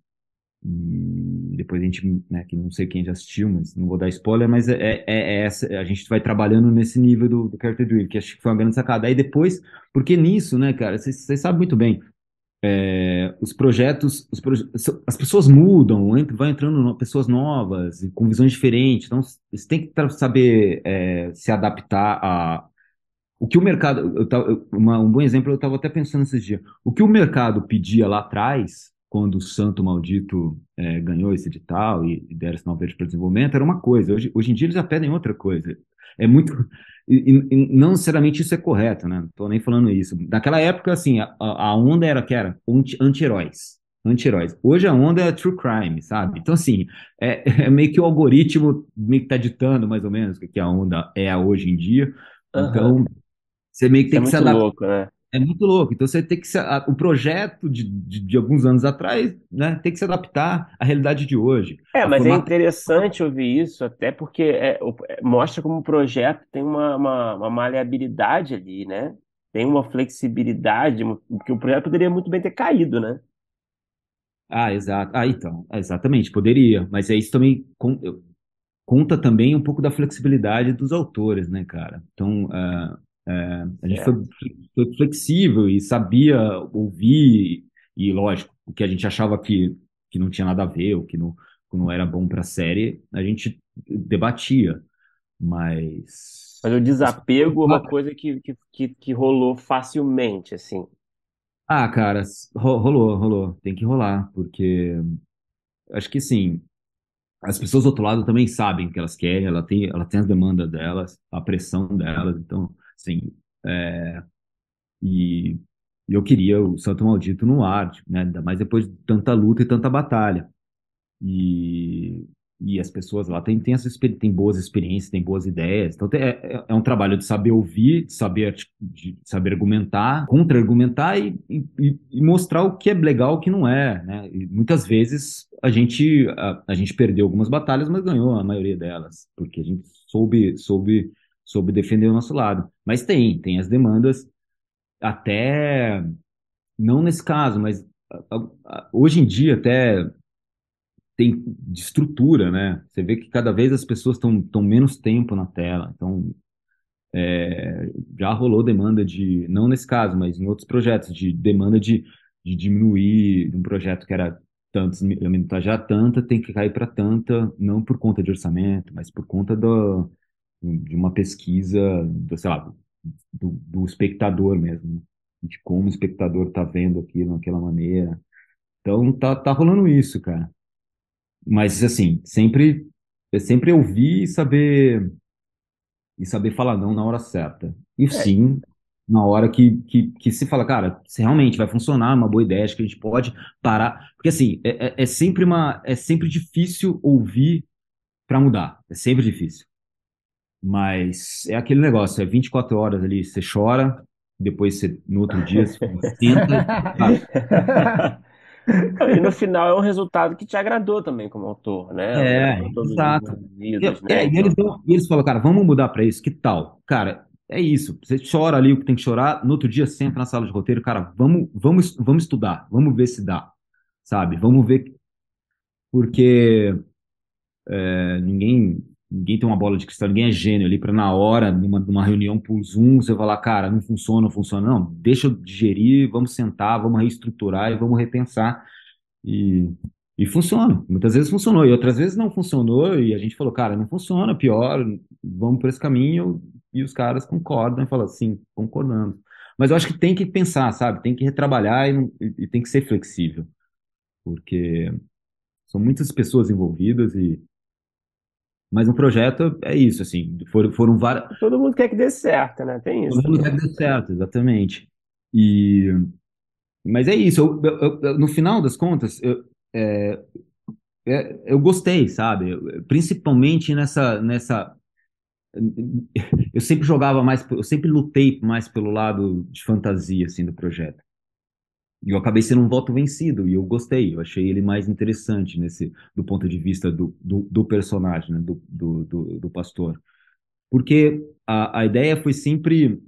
E depois a gente, né, que não sei quem já assistiu, mas não vou dar spoiler, mas é, é, é essa, a gente vai trabalhando nesse nível do, do Character Driven, que acho que foi uma grande sacada. Aí depois, porque nisso, né, cara, vocês sabem muito bem, é, os projetos, os proje as pessoas mudam, entra, entrando no, pessoas novas, com visões diferentes, então você tem que saber é, se adaptar a, o que o mercado, eu tava, uma, um bom exemplo, eu estava até pensando esses dias, o que o mercado pedia lá atrás, quando o Santo Maldito é, ganhou esse edital e, e deram sinal verde para desenvolvimento, era uma coisa. Hoje, hoje em dia eles já pedem outra coisa. É muito. E, e não necessariamente isso é correto, né? Não estou nem falando isso. Naquela época, assim, a, a onda era que era anti-heróis. Anti-heróis. Hoje a onda é true crime, sabe? Então, assim, é, é meio que o algoritmo meio que tá ditando mais ou menos o que a onda é hoje em dia. Uhum. Então, você meio que tem isso que é se adaptar. Louco, né? É muito louco. Então você tem que se, a, o projeto de, de, de, alguns anos atrás, né, tem que se adaptar à realidade de hoje. É, mas é interessante ouvir isso, até porque é, é, mostra como o projeto tem uma, uma, uma, maleabilidade ali, né? Tem uma flexibilidade, que o projeto poderia muito bem ter caído, né? Ah, exato. Ah, então, exatamente, poderia. Mas é isso também conta também um pouco da flexibilidade dos autores, né, cara? Então, uh, é, a gente foi, foi, flexível e sabia ouvir, e lógico, o que a gente achava que, que não tinha nada a ver, o que não, que não era bom para a série, a gente debatia. Mas. Mas o desapego é uma coisa que, que, que rolou facilmente, assim. Ah, cara, rolou, rolou. Tem que rolar, porque acho que sim. As pessoas do outro lado também sabem o que elas querem, ela tem, ela tem as demandas delas, a pressão delas, então Sim. É, e, e eu queria o Santo Maldito no ar, tipo, né? Ainda mais depois de tanta luta e tanta batalha. E, e as pessoas lá têm, têm, têm boas experiências, têm boas ideias. Então é, é, é um trabalho de saber ouvir, de saber, de saber argumentar, contra-argumentar e, e, e, mostrar o que é legal o que não é. Né? E muitas vezes a gente, a, a gente perdeu algumas batalhas, mas ganhou a maioria delas, porque a gente soube, soube soube defender o nosso lado. Mas tem, tem as demandas, até não nesse caso, mas hoje em dia até tem de estrutura, né? Você vê que cada vez as pessoas estão menos tempo na tela, então é, já rolou demanda de, não nesse caso, mas em outros projetos, de demanda de, de diminuir um projeto que era tantos, a minutagem já tanta, tem que cair para tanta, não por conta de orçamento, mas por conta do, de uma pesquisa, do, sei lá, do, do espectador mesmo, de como o espectador está vendo aquilo naquela maneira. Então tá, tá rolando isso, cara. Mas assim, sempre é sempre ouvir e saber e saber falar não na hora certa. E é. sim, na hora que, que, que se fala, cara, se realmente vai funcionar, uma boa ideia, acho que a gente pode parar. Porque assim, é, é, é sempre uma é sempre difícil ouvir para mudar. É sempre difícil. Mas é aquele negócio, é 24 horas ali, você chora, depois você, no outro dia você tenta. e no final é um resultado que te agradou também como autor, né? É, exato. Vidas, né? é, e, eles, e eles falam, cara, vamos mudar para isso, que tal? Cara, é isso. Você chora ali o que tem que chorar, no outro dia senta na sala de roteiro, cara, vamos, vamos, vamos estudar, vamos ver se dá. sabe? Vamos ver, porque é, ninguém ninguém tem uma bola de cristal, ninguém é gênio ali para na hora, numa, numa reunião por Zoom, você falar, cara, não funciona, não funciona. Não, deixa eu digerir, vamos sentar, vamos reestruturar e vamos repensar. E, e funciona. Muitas vezes funcionou, e outras vezes não funcionou, e a gente falou, cara, não funciona, pior, vamos por esse caminho, e os caras concordam e falam, assim, concordamos. Mas eu acho que tem que pensar, sabe? Tem que retrabalhar e, e tem que ser flexível. Porque são muitas pessoas envolvidas e mas um projeto é isso, assim, foram, foram várias. Todo mundo quer que dê certo, né? Tem isso. Todo mundo quer que dê certo, exatamente. E... Mas é isso, eu, eu, eu, no final das contas, eu, é, é, eu gostei, sabe? Principalmente nessa, nessa. Eu sempre jogava mais, eu sempre lutei mais pelo lado de fantasia, assim, do projeto. E eu acabei sendo um voto vencido, e eu gostei, eu achei ele mais interessante nesse, do ponto de vista do, do, do personagem, né, do, do, do, do, pastor. Porque a, a ideia foi sempre,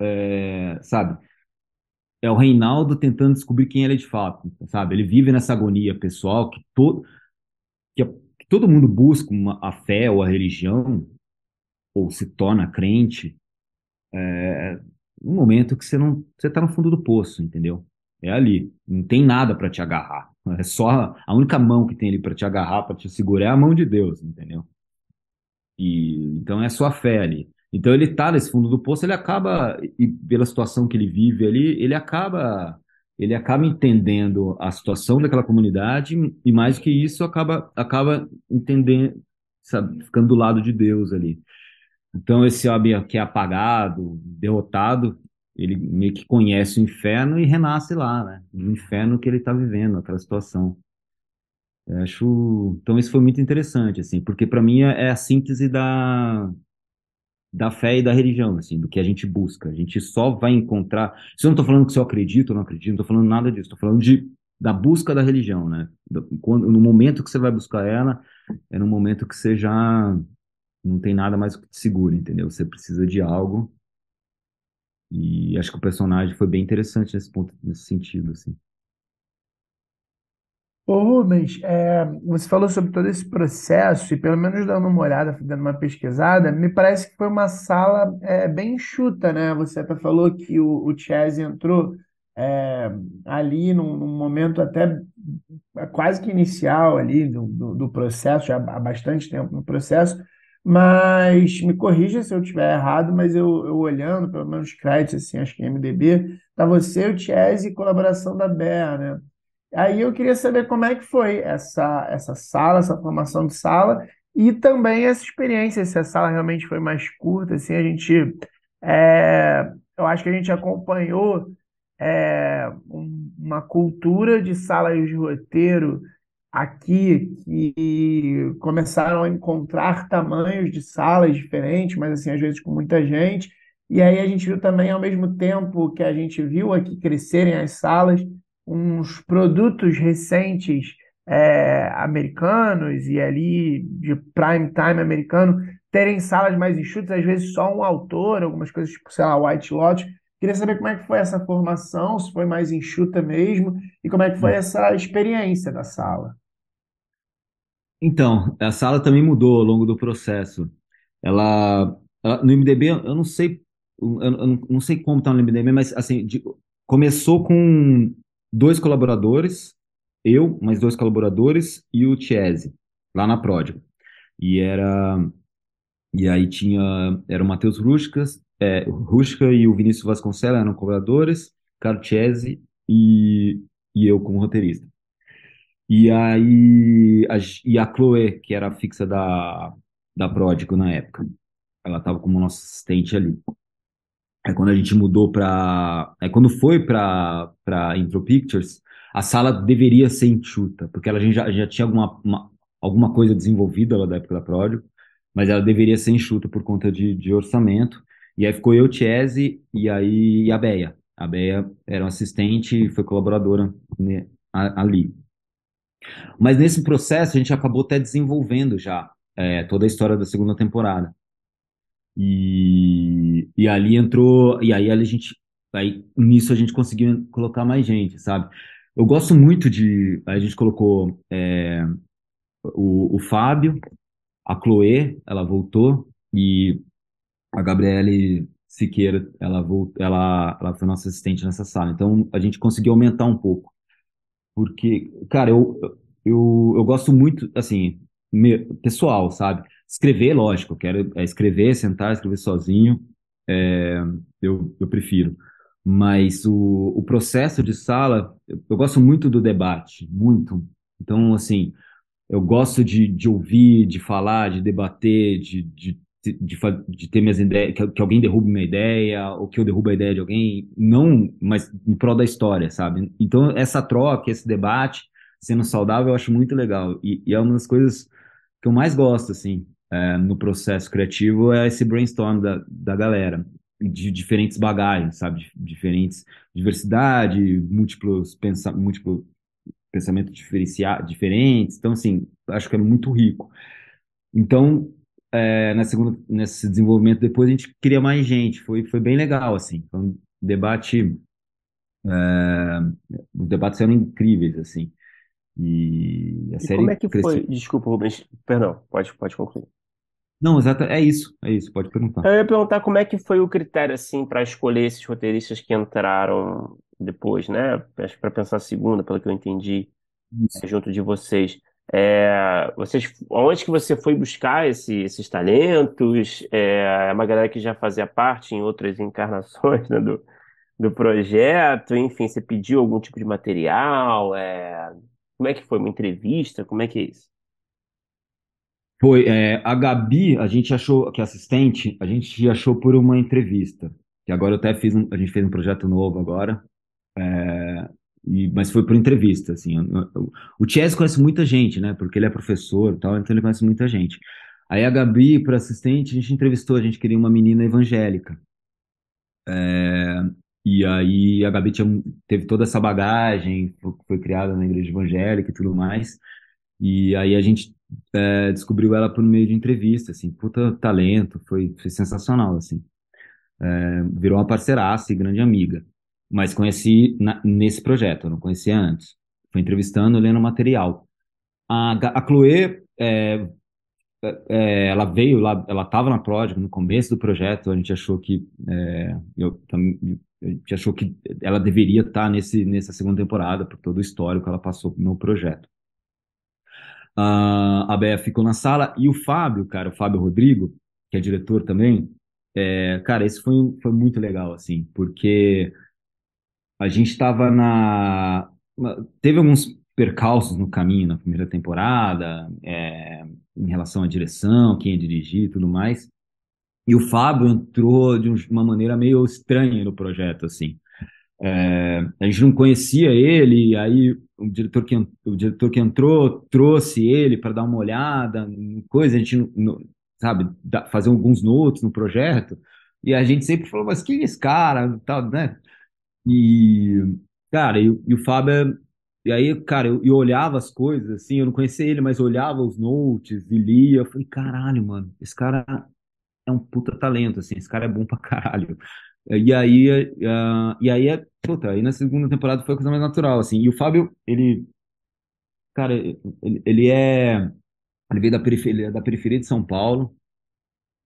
é, sabe, é o Reinaldo tentando descobrir quem ele é de fato, sabe? Ele vive nessa agonia pessoal que todo, que, que todo mundo busca uma, a fé ou a religião, ou se torna crente, é, um momento que você não, você está no fundo do poço, entendeu? É ali. Não tem nada para te agarrar. É só a única mão que tem ali para te agarrar, para te segurar é a mão de Deus, entendeu? E então é sua fé ali. Então ele tá nesse fundo do poço, ele acaba e pela situação que ele vive ali, ele acaba ele acaba entendendo a situação daquela comunidade e mais que isso acaba acaba entendendo, sabe, ficando do lado de Deus ali. Então esse homem que é apagado, derrotado, ele meio que conhece o inferno e renasce lá, né? Do inferno que ele está vivendo, aquela situação. Eu acho, então isso foi muito interessante, assim, porque para mim é, é a síntese da da fé e da religião, assim, do que a gente busca. A gente só vai encontrar. Se eu não estou falando que se eu acredito ou não acredito, não estou falando nada disso. Estou falando de da busca da religião, né? Quando, no momento que você vai buscar ela, é no momento que você já não tem nada mais que te segure, entendeu? Você precisa de algo e acho que o personagem foi bem interessante nesse ponto, nesse sentido, assim. Ô Rubens, é, você falou sobre todo esse processo, e pelo menos dando uma olhada, dando uma pesquisada, me parece que foi uma sala é, bem enxuta, né? Você até falou que o, o Chaz entrou é, ali num, num, momento até quase que inicial ali do, do, do processo, já há bastante tempo no processo, mas me corrija se eu estiver errado, mas eu, eu olhando, pelo menos créditos, assim, acho que é MDB, tá você, o Chese e colaboração da Bea, né? Aí eu queria saber como é que foi essa, essa sala, essa formação de sala, e também essa experiência, se a sala realmente foi mais curta, assim, a gente, é, eu acho que a gente acompanhou é, um, uma cultura de salas de roteiro aqui que começaram a encontrar tamanhos de salas diferentes, mas assim, às vezes com muita gente. E aí a gente viu também, ao mesmo tempo que a gente viu aqui crescerem as salas, uns produtos recentes é, americanos e ali de prime time americano terem salas mais enxutas, às vezes só um autor, algumas coisas tipo, sei lá, White Lotus. Queria saber como é que foi essa formação, se foi mais enxuta mesmo, e como é que foi essa experiência da sala. Então, a sala também mudou ao longo do processo. Ela, ela no MDB, eu não sei, eu, eu não sei como está no MDB, mas assim, de, começou com dois colaboradores, eu, mais dois colaboradores e o Chiesi, lá na Pródigo. E era e aí tinha era o Matheus Ruscas, é, Rusca e o Vinícius Vasconcelos eram colaboradores, Carlo Chiesi e, e eu como roteirista. E aí, a, e a Chloe, que era fixa da, da Pródigo na época, ela estava como nossa assistente ali. Aí quando a gente mudou para, aí quando foi para para Intro Pictures, a sala deveria ser enxuta, porque ela já, já tinha alguma uma, alguma coisa desenvolvida lá da época da Pródigo, mas ela deveria ser enxuta por conta de, de orçamento. E aí ficou eu, Tiese, e aí e a Beia. A Beia era uma assistente e foi colaboradora né, ali. Mas nesse processo a gente acabou até desenvolvendo já é, toda a história da segunda temporada. E, e ali entrou, e aí a gente, aí nisso a gente conseguiu colocar mais gente, sabe? eu gosto muito de. A gente colocou é, o, o Fábio, a Chloe, ela voltou, e a Gabriele Siqueira, ela, voltou, ela, ela foi nossa assistente nessa sala. Então a gente conseguiu aumentar um pouco. Porque, cara, eu, eu, eu gosto muito, assim, pessoal, sabe? Escrever, lógico, quero é escrever, sentar, escrever sozinho, é, eu, eu prefiro. Mas o, o processo de sala, eu, eu gosto muito do debate, muito. Então, assim, eu gosto de, de ouvir, de falar, de debater, de, de, de, de ter minhas ideias, que, que, alguém derrube minha ideia, ou que eu derrube a ideia de alguém, não, mas em prol da história, sabe? Então, essa troca, esse debate, sendo saudável, eu acho muito legal. E, e é uma das coisas que eu mais gosto, assim, é, no processo criativo, é esse brainstorm da, da galera, de diferentes bagagens, sabe? Diferentes, diversidade, múltiplos pensa, múltiplo pensamento diferentes. Então, assim, acho que é muito rico. Então, é, na segunda, nesse desenvolvimento depois, a gente queria mais gente. Foi, foi bem legal, assim. Foi um debate... É, os debates eram incríveis, assim. E a e série como é que cresceu. foi? Desculpa, Rubens. Perdão, pode, pode concluir. Não, exato, é isso, é isso, pode perguntar. Eu ia perguntar como é que foi o critério, assim, para escolher esses roteiristas que entraram depois, né? Acho que para pensar a segunda, pelo que eu entendi, Isso. junto de vocês. É, vocês, onde que você foi buscar esse- esses talentos? É, é uma galera que já fazia parte em outras encarnações, né, do, do projeto? Enfim, você pediu algum tipo de material? É, como é que foi? Uma entrevista? Como é que é isso? Foi, é, a Gabi, a gente achou, que é assistente, a gente achou por uma entrevista, que agora eu até fiz um, a gente fez um projeto novo agora, é, e, mas foi por entrevista, assim, o, o Chess conhece muita gente, né, porque ele é professor e tal, então ele conhece muita gente. Aí a Gabi, por assistente, a gente entrevistou, a gente queria uma menina evangélica, é, e aí a Gabi tinha, teve toda essa bagagem, foi, foi criada na igreja evangélica e tudo mais, e aí a gente é, descobriu ela por meio de entrevista, assim, puta talento, foi, foi sensacional, assim. É, virou uma parceiraça e grande amiga. Mas conheci na- nesse projeto, eu não conhecia antes. Foi entrevistando, lendo material. A, a Chloe, é, é, ela veio lá, ela estava na Prodigy no começo do projeto, a gente achou que, é, eu, a gente achou que ela deveria estar nesse, nessa segunda temporada, por todo o histórico que ela passou no projeto. Ah, a Bea ficou na sala e o Fábio, cara, o Fábio Rodrigo, que é diretor também, é, cara, esse foi, foi muito legal, assim, porque a gente estava na. Teve alguns percalços no caminho na primeira temporada, é, em relação à direção, quem ia dirigir e tudo mais. E o Fábio entrou de um- uma maneira meio estranha no projeto, assim. É, a gente não conhecia ele, aí o diretor que, o diretor que entrou trouxe ele para dar uma olhada, coisa, a gente, não- sabe, fazer alguns notes no projeto, e a gente sempre falou, mas quem é esse cara, tal, né? E, cara, e, e o Fábio, é- e aí, cara, eu, eu olhava as coisas, assim, eu não conhecia ele, mas olhava os notes e lia, eu falei, caralho, mano, esse cara é um puta talento, assim, esse cara é bom pra caralho. E aí, ah, e aí, é- puta, aí na segunda temporada foi a coisa mais natural, assim. E o Fábio, ele, cara, ele, ele é, ele veio da periferia, da periferia de São Paulo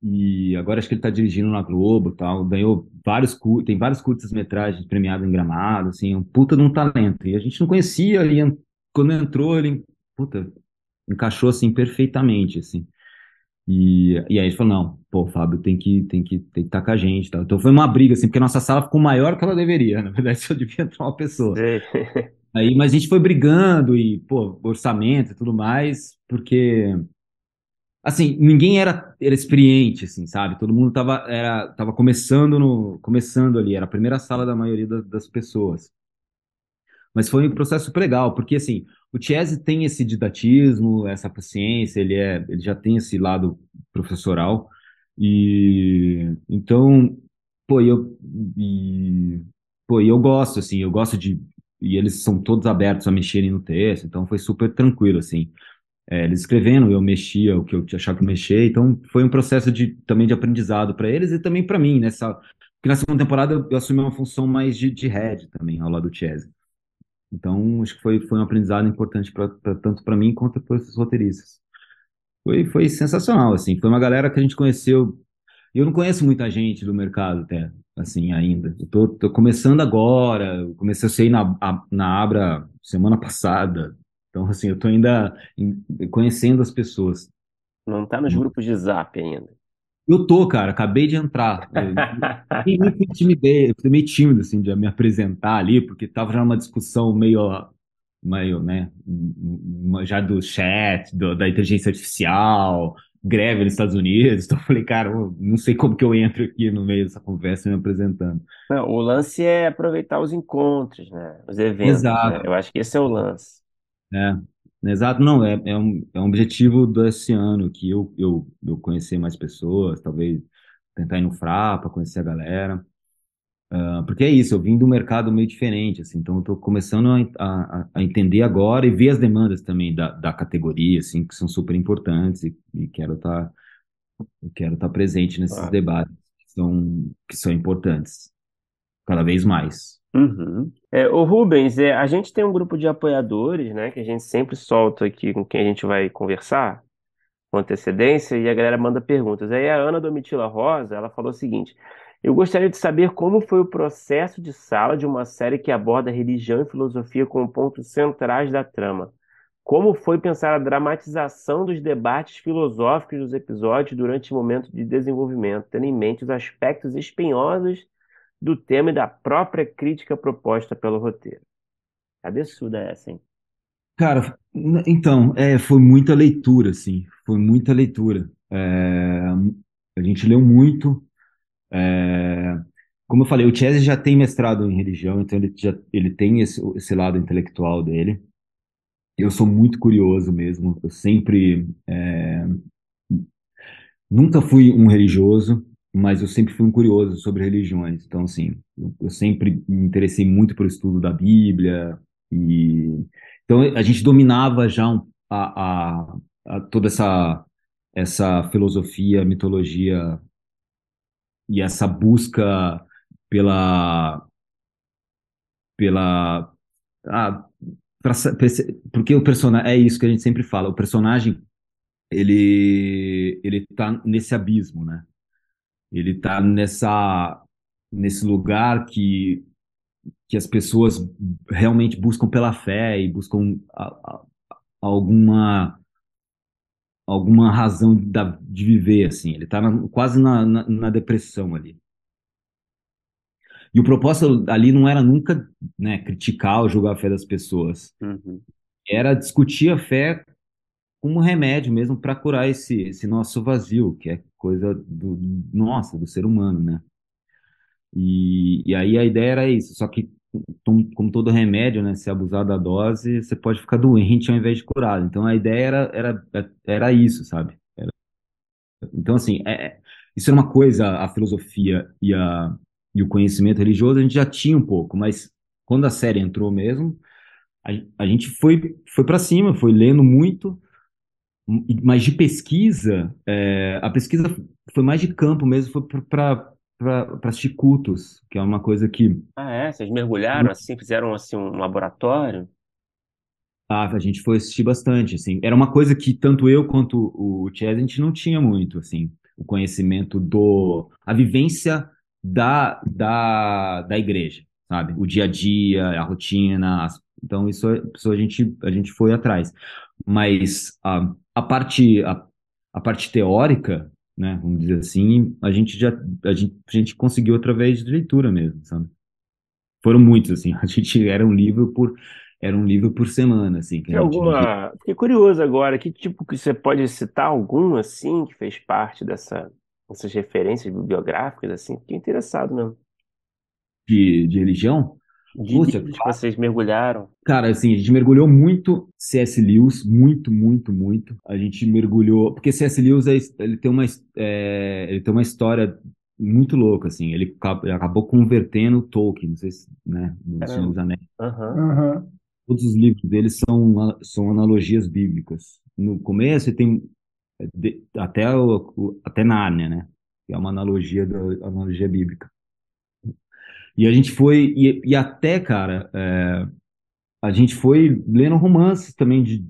e agora acho que ele tá dirigindo na Globo, e tal. Ganhou vários, tem vários curtas-metragens premiados em Gramado, assim, é um puta de um talento. E a gente não conhecia, e en- quando entrou, ele, puta, encaixou assim perfeitamente, assim. E, e aí ele falou, não, pô, Fábio tem que tem que tem que estar com a gente, tal. Então foi uma briga assim, porque a nossa sala ficou maior que ela deveria, na verdade só devia entrar uma pessoa. Aí, mas a gente foi brigando e, pô, orçamento e tudo mais, porque assim, ninguém era, era experiente, assim, sabe? Todo mundo tava, era, tava começando no, começando ali, era a primeira sala da maioria das, das pessoas. Mas foi um processo super legal, porque assim, o Chiesi tem esse didatismo, essa paciência, ele é, ele já tem esse lado professoral e então, pô, eu e, pô, eu gosto assim, eu gosto de e eles são todos abertos a mexerem no texto, então foi super tranquilo assim. É, eles escrevendo, eu mexia o que eu achava que mexer, então foi um processo de também de aprendizado para eles e também para mim nessa porque na segunda temporada eu, eu assumi uma função mais de, de head também ao lado do Chiesi. Então, acho que foi, foi um aprendizado importante pra, pra- tanto para mim quanto para os roteiristas. Foi, foi sensacional, assim. Foi uma galera que a gente conheceu. Eu não conheço muita gente do mercado até, assim, ainda. Eu tô, tô começando agora. Comecei a sair na, a- na Abra semana passada. Então, assim, eu tô ainda conhecendo as pessoas. Não tá nos grupos de zap ainda. Eu tô, cara, acabei de entrar. Eu fiquei meio intimidei, eu meio tímido, assim, de me apresentar ali, porque tava já numa discussão meio, meio, né, já do chat, do- da inteligência artificial, greve nos Estados Unidos. Então eu falei, cara, eu não sei como que eu entro aqui no meio dessa conversa me apresentando. Não, o lance é aproveitar os encontros, né? Os eventos, né? Exato. Eu acho que esse é o lance. É, exato, não, é, é um, é um objetivo desse ano, que eu, eu, eu conhecer mais pessoas, talvez tentar ir no Frapa, conhecer a galera. Ah, Porque é isso, eu vim do mercado meio diferente, assim, então eu tô começando a, a, a entender agora e ver as demandas também da, da categoria, assim, que são super importantes e, e quero estar quero estar presente nesses Claro. debates que são, que são importantes, cada vez mais. Uhum. É, ô Rubens, é, a gente tem um grupo de apoiadores, né, que a gente sempre solta aqui com quem a gente vai conversar com antecedência e a galera manda perguntas. Aí a Ana Domitila Rosa, ela falou o seguinte: Eu gostaria de saber como foi o processo de sala de uma série que aborda religião e filosofia como pontos centrais da trama. Como foi pensar a dramatização dos debates filosóficos dos episódios durante o momento de desenvolvimento, tendo em mente os aspectos espinhosos do tema e da própria crítica proposta pelo roteiro. Cabeçuda essa, hein? Cara, então, é, foi muita leitura, assim, foi muita leitura. É, a gente leu muito. é, como eu falei, o Chese já tem mestrado em religião, então ele já ele tem esse, esse lado intelectual dele. Eu sou muito curioso mesmo. Eu sempre, é, nunca fui um religioso, mas eu sempre fui um curioso sobre religiões. Então, assim, eu, sempre me interessei muito pelo estudo da Bíblia e então a gente dominava já a, a- a- toda essa essa filosofia, mitologia e essa busca pela pela ah, pra porque o personagem é isso que a gente sempre fala, o personagem ele ele tá nesse abismo, né? Ele tá nessa nesse lugar que que as pessoas realmente buscam pela fé e buscam a- a- alguma alguma razão da- de viver assim. Ele tá na- quase na, na, na depressão ali. E o propósito ali não era nunca, né, criticar ou julgar a fé das pessoas. Uhum. Era discutir a fé como remédio mesmo para curar esse, esse nosso vazio, que é coisa do, nossa, do ser humano, né? E, e aí a ideia era isso, só que como todo remédio, né, se abusar da dose, você pode ficar doente ao invés de curado. Então a ideia era, era, era isso, sabe? Era- então assim, é, é- isso era uma coisa, a filosofia e, a, e o conhecimento religioso a gente já tinha um pouco, mas quando a série entrou mesmo, a, a gente foi, foi para cima, foi lendo muito, mas de pesquisa, é, a pesquisa foi mais de campo mesmo, foi para assistir cultos, que é uma coisa que Ah, é? Vocês mergulharam assim, fizeram assim um laboratório? ah, a gente foi assistir bastante, assim. Era uma coisa que tanto eu quanto o Chaz, a gente não tinha muito, assim, o conhecimento do... a vivência da, da, da igreja, sabe? O dia a dia, a rotina, as- então isso, isso a gente, a gente foi atrás. Mas a, a parte, a, a parte teórica, né, vamos dizer assim, a gente já, a gente, a gente conseguiu através de leitura mesmo, sabe? Foram muitos, assim, a gente era um livro por, era um livro por semana, assim, que alguma. Fiquei curioso agora, que tipo que você pode citar algum assim que fez parte dessa, dessas referências bibliográficas assim? Fiquei interessado mesmo. de, de religião. De livros que vocês mergulharam. Cara, assim, a gente mergulhou muito C.S. Lewis, muito, muito, muito. A gente mergulhou, porque C.S. Lewis é, ele tem uma, é, ele tem uma história muito louca, assim. Ele ele acabou convertendo Tolkien, não sei se, né, no Senhor dos Anéis. Aham. Aham. Todos os livros dele são, são analogias bíblicas. No começo ele tem é, até, o, até Nárnia, né? Que é uma analogia da analogia bíblica. E a gente foi, e, e até, cara, é, a gente foi lendo romances também de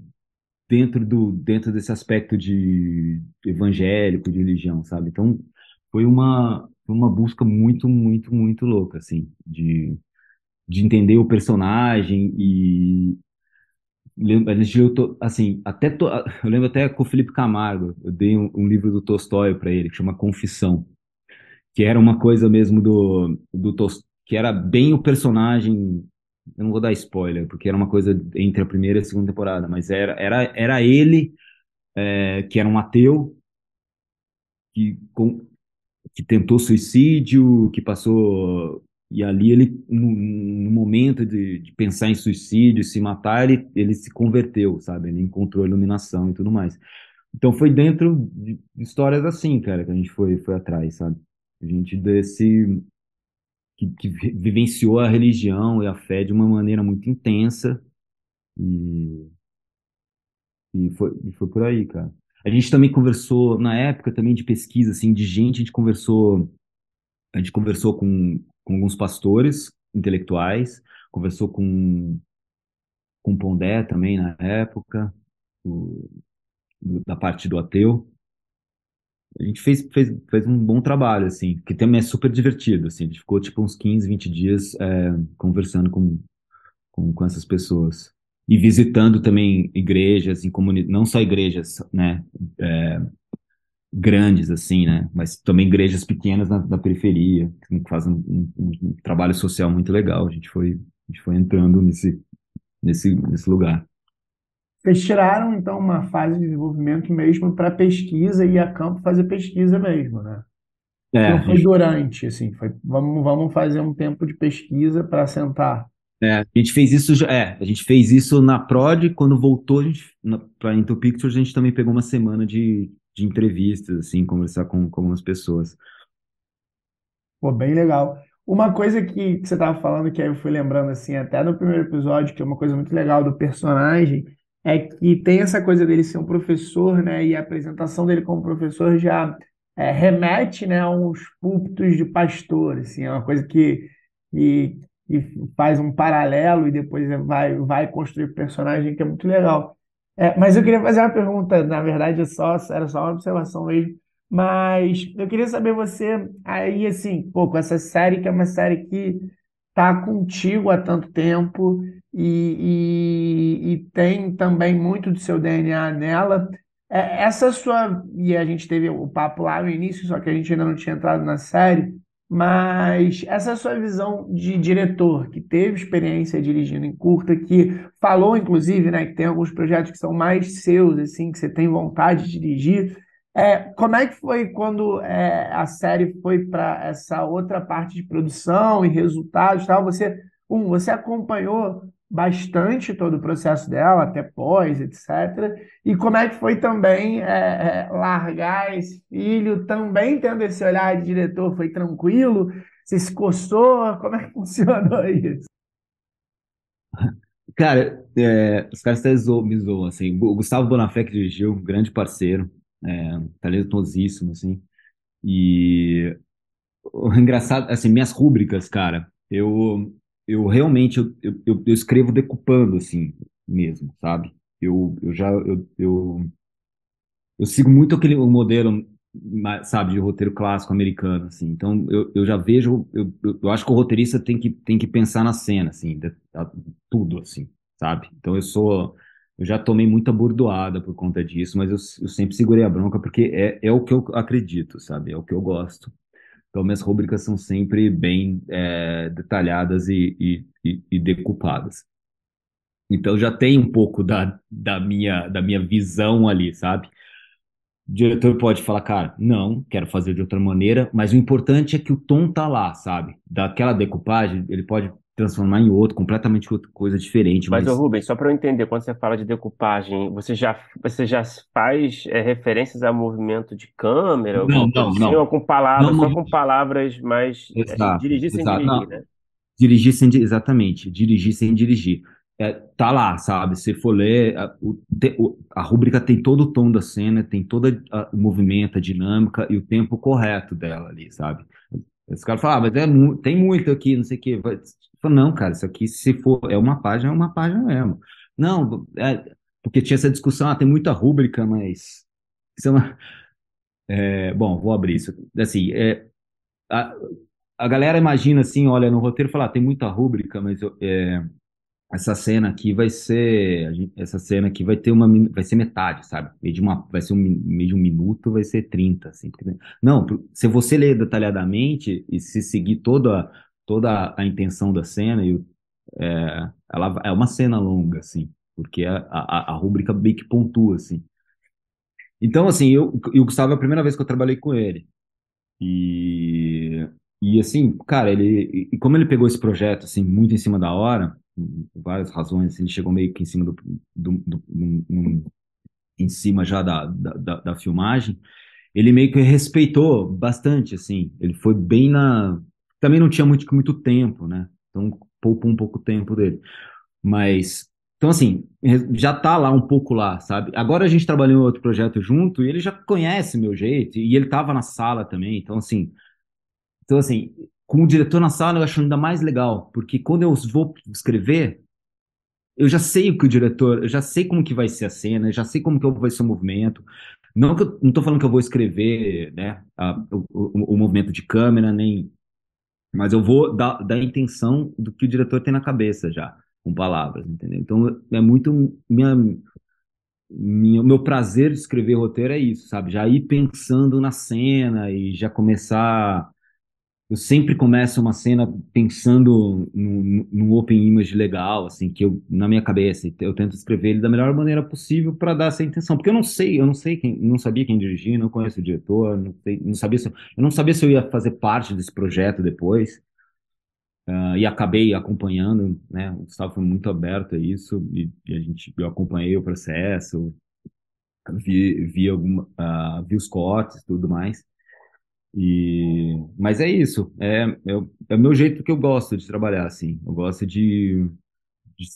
dentro do dentro desse aspecto de evangélico, de religião, sabe? Então foi uma uma busca muito, muito, muito louca, assim, de, de entender o personagem e a gente leu, assim, até to, eu lembro até com o Felipe Camargo, eu dei um, um livro do Tolstói para ele que chama Confissão, que era uma coisa mesmo do do que era bem o personagem eu não vou dar spoiler, porque era uma coisa entre a primeira e a segunda temporada, mas era, era, era ele, é, que era um ateu, que, com, que tentou suicídio, que passou. E ali ele, no, no momento de, de, pensar em suicídio, se matar, ele, ele se converteu, sabe? Ele encontrou a iluminação e tudo mais. Então foi dentro de histórias assim, cara, que a gente foi, foi atrás, sabe? A gente desse que, que, vivenciou a religião e a fé de uma maneira muito intensa e, e, foi, e foi por aí, cara. A gente também conversou, na época também de pesquisa, assim, de gente, a gente conversou, a gente conversou com, com alguns pastores intelectuais, conversou com, com Pondé também na época, o, da parte do ateu, a gente fez, fez, fez um bom trabalho, assim, que também é super divertido, assim, a gente ficou tipo uns 15, 20 dias é, conversando com, com, com, essas pessoas. E visitando também igrejas, em não só igrejas, né, é, grandes, assim, né, mas também igrejas pequenas na, na periferia, que fazem um, um, um, trabalho social muito legal, a gente foi, a gente foi entrando nesse, nesse, nesse lugar. Vocês tiraram, então, uma fase de desenvolvimento mesmo para pesquisa e a campo fazer pesquisa mesmo, né? É, Não foi gente, durante, assim, foi, vamos, vamos fazer um tempo de pesquisa para sentar. é, a gente fez isso, já- é, a gente fez isso na Prod, quando voltou para Into Pictures, a gente também pegou uma semana de, de entrevistas, assim, conversar com, com algumas pessoas. Pô, bem legal. Uma coisa que, que você estava falando, que aí eu fui lembrando, assim, até no primeiro episódio, que é uma coisa muito legal do personagem, é que tem essa coisa dele ser um professor, né? E a apresentação dele como professor já é, remete, né, a uns púlpitos de pastor, assim, é uma coisa que, que, que faz um paralelo e depois vai, vai construir personagem, que é muito legal. É, mas eu queria fazer uma pergunta, na verdade, é só, era só uma observação mesmo. Mas eu queria saber você aí, assim, pô, com essa série, que é uma série que tá contigo há tanto tempo e, e, e tem também muito do seu DNA nela. É, essa sua. E a gente teve o papo lá no início, só que a gente ainda não tinha entrado na série. Mas essa sua visão de diretor, que teve experiência dirigindo em curta, que falou, inclusive, né, que tem alguns projetos que são mais seus, assim, que você tem vontade de dirigir. É, como é que foi quando é, a série foi para essa outra parte de produção e resultados, tal? Você, um, você acompanhou bastante todo o processo dela, até pós, etc. E como é que foi também é, é, largar esse filho, também tendo esse olhar de diretor, foi tranquilo? Você se coçou? Como é que funcionou isso? Cara, é, os caras até zoam, me zoam, assim. O Gustavo Bonafé que dirigiu, um grande parceiro, é, talentosíssimo, assim. E o engraçado, assim, minhas rúbricas, cara, eu, eu realmente, eu, eu, eu escrevo decupando, assim, mesmo, sabe? Eu, eu já, eu, eu, eu sigo muito aquele modelo, sabe, de roteiro clássico americano, assim. Então, eu, eu já vejo, eu, eu acho que o roteirista tem que, tem que pensar na cena, assim, de, tudo, assim, sabe? Então, eu sou eu já tomei muita bordoada por conta disso, mas eu, eu sempre segurei a bronca porque é, é o que eu acredito, sabe? É o que eu gosto. Então, minhas rubricas são sempre bem é, detalhadas e, e, e, decupadas. Então, já tem um pouco da, da, minha, da minha visão ali, sabe? O diretor pode falar, cara, não, quero fazer de outra maneira, mas o importante é que o tom tá lá, sabe? Daquela decupagem, ele pode transformar em outro, completamente outra coisa diferente. Mas, Mas, ô Rubens, só para eu entender, quando você fala de decupagem, você já, você já faz é, referências a movimento de câmera, Não, coisa não, assim, não. ou com palavras, Não, só não. com palavras mais é, Exato, dirigir sem exato. dirigir, Não. né? dirigir sem, exatamente, dirigir sem dirigir. É, tá lá, sabe? Se for ler, a, o, a rúbrica tem todo o tom da cena, tem todo o movimento, a dinâmica e o tempo correto dela ali, sabe? Os caras falam, ah, mas é tem muito aqui, não sei o quê. Vai- Falei, não, cara, isso aqui, se for, é uma página, é uma página mesmo. Não, é, porque tinha essa discussão, ah, tem muita rúbrica, mas é. É, bom, vou abrir isso. Assim, é, a, a galera imagina assim, olha no roteiro e fala, ah, tem muita rúbrica, mas é, essa cena aqui vai ser, essa cena aqui vai ter uma, vai ser metade, sabe? Meio de uma, vai ser um, meio de um minuto, vai ser 30, assim. Não, se você ler detalhadamente e se seguir toda, toda a intenção da cena, e, é, ela é uma cena longa, assim, porque a, a, a rúbrica meio que pontua, assim. Então, assim, eu, e o Gustavo é a primeira vez que eu trabalhei com ele. E, e assim, cara, ele, e como ele pegou esse projeto, assim, muito em cima da hora, por várias razões, assim, ele chegou meio que em cima do, do, do um, em cima já da, da, da, filmagem, ele meio que respeitou bastante, assim, ele foi bem na... Também não tinha muito, muito tempo, né? Então poupou um pouco o tempo dele. Mas, então assim, já tá lá um pouco lá, sabe? Agora a gente trabalhou em outro projeto junto e ele já conhece meu jeito e ele tava na sala também, então assim... Então assim, com o diretor na sala eu acho ainda mais legal, porque quando eu vou escrever, eu já sei o que o diretor, eu já sei como que vai ser a cena, eu já sei como que vai ser o movimento. Não que eu não estou falando que eu vou escrever, né, a, o, o, o, movimento de câmera, nem, mas eu vou dar a intenção do que o diretor tem na cabeça já, com palavras, entendeu? Então é muito minha, minha, meu prazer de escrever roteiro é isso, sabe? Já ir pensando na cena e já começar eu sempre começo uma cena pensando no, open image legal, assim, que eu, na minha cabeça, eu tento escrever ele da melhor maneira possível para dar essa intenção, porque eu não sei, eu não sei quem, não sabia quem dirigir, não conheço o diretor, não, sei, não sabia se, eu não sabia se eu ia fazer parte desse projeto depois, uh, e acabei acompanhando, né, o Gustavo foi muito aberto a isso, e, e a gente, eu acompanhei o processo, vi, vi, alguma, uh, vi os cortes tudo mais, e, mas é isso, é, é, é o meu jeito que eu gosto de trabalhar, assim. Eu gosto de, de,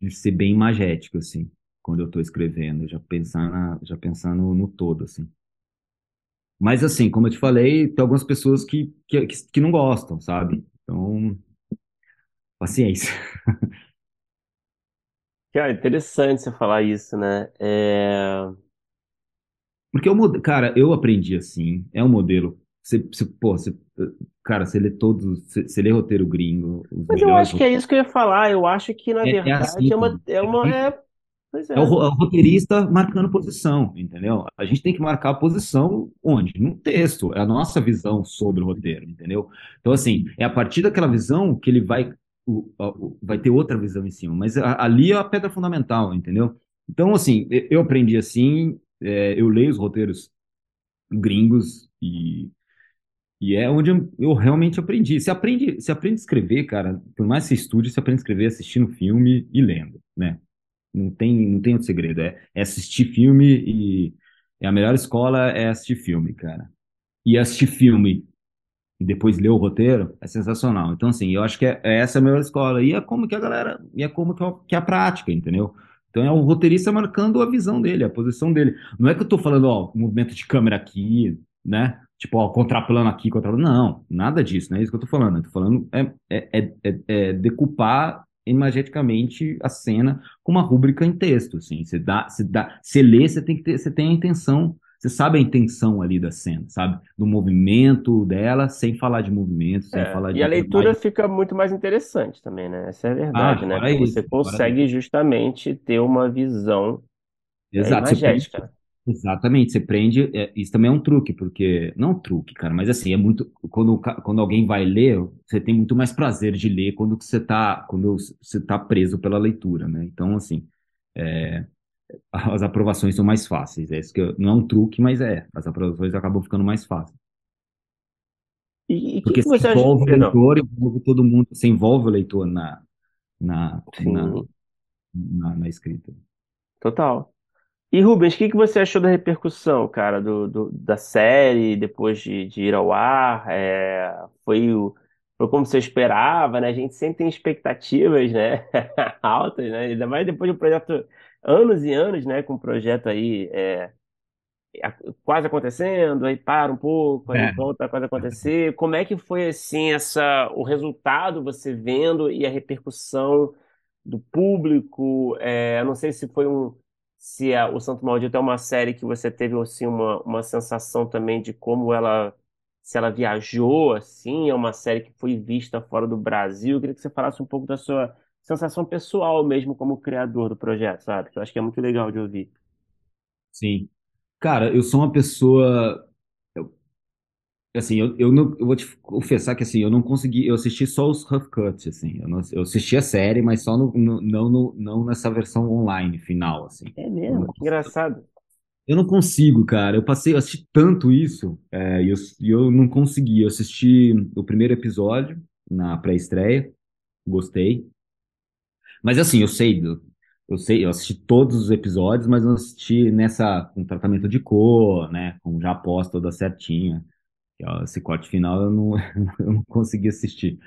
de ser bem magético, assim, quando eu estou escrevendo, já pensar na, já pensando no, no todo, assim. Mas assim, como eu te falei, tem algumas pessoas que, que, que não gostam, sabe? Então, paciência. Cara, interessante você falar isso, né? É... Porque, eu, cara, eu aprendi assim, é um modelo você, você, pô, você, cara, você lê todos, você, você lê roteiro gringo. Mas eu acho que é isso que eu ia falar. Eu acho que, na é, é verdade, é, assim, é uma. É, uma é, é. é o, roteirista marcando posição, entendeu? A gente tem que marcar a posição onde? No texto. É a nossa visão sobre o roteiro, entendeu? Então, assim, é a partir daquela visão que ele vai, o, o, vai ter outra visão em cima. Mas a, ali é a pedra fundamental, entendeu? Então, assim, eu aprendi assim, é, eu leio os roteiros gringos e e é onde eu, realmente aprendi. Você aprende, você aprende a escrever, cara, por mais que você estude, você aprende a escrever assistindo filme e lendo, né? Não tem, não tem outro segredo. É, é assistir filme e é a melhor escola é assistir filme, cara. E assistir filme e depois ler o roteiro é sensacional. Então, assim, eu acho que é, é essa a melhor escola. E é como que a galera, e é como que é, que é a prática, entendeu? Então é o roteirista marcando a visão dele, a posição dele. Não é que eu tô falando, ó, movimento de câmera aqui, né? Tipo, ó, contraplano aqui, contraplano. Não, nada disso, não é isso que eu tô falando. Eu tô falando é, é, é, é decupar imageticamente a cena com uma rúbrica em texto, assim. Você dá, você dá, você lê, você tem que ter, você tem a intenção, você sabe a intenção ali da cena, sabe? Do movimento dela, sem falar de movimento, sem é, falar de E a leitura fica muito mais interessante também, né? Essa é a verdade, ah, né? Porque isso, você consegue justamente ter uma visão Exato, imagética. Exatamente, você prende. É, isso também é um truque, porque. Não um truque, cara, mas assim, é muito. Quando, quando alguém vai ler, você tem muito mais prazer de ler quando você está quando você tá preso pela leitura, né? Então, assim, é, as aprovações são mais fáceis. É isso que eu, não é um truque, mas é. As aprovações acabam ficando mais fáceis. E, e porque que você envolve acha... o leitor, envolve todo mundo, você envolve o leitor na, na, na, na, na escrita. Total. E Rubens, o que que você achou da repercussão, cara, do, do- da série depois de, de ir ao ar? É, foi, o- foi como você esperava, né? A gente sempre tem expectativas, né? Altas, né? Ainda mais depois de um projeto, anos e anos, né? Com um projeto aí é, quase acontecendo, aí para um pouco, aí É. volta a quase acontecer. Como é que foi assim essa o resultado você vendo e a repercussão do público? É, eu não sei se foi um se a- o Santo Maldito é uma série que você teve assim uma, uma sensação também de como ela se ela viajou assim, é uma série que foi vista fora do Brasil. Eu queria que você falasse um pouco da sua sensação pessoal mesmo como criador do projeto, sabe? Que eu acho que é muito legal de ouvir. Sim. Cara, eu sou uma pessoa. Eu- assim, eu, eu, não, eu vou te confessar que assim, eu não consegui. Eu assisti só os rough cuts, assim. Eu, não, eu assisti a série, mas só no, no- não, no, não nessa versão online final, assim. É não, mesmo, engraçado. eu não consigo, cara. Eu passei, eu assisti tanto isso, é, e eu, eu não consegui. Eu assisti o primeiro episódio na pré-estreia, gostei. Mas assim, eu sei, eu, sei, eu assisti todos os episódios, mas eu assisti nessa com tratamento de cor, né, com já após toda certinha. Esse corte final eu não, eu não consegui assistir.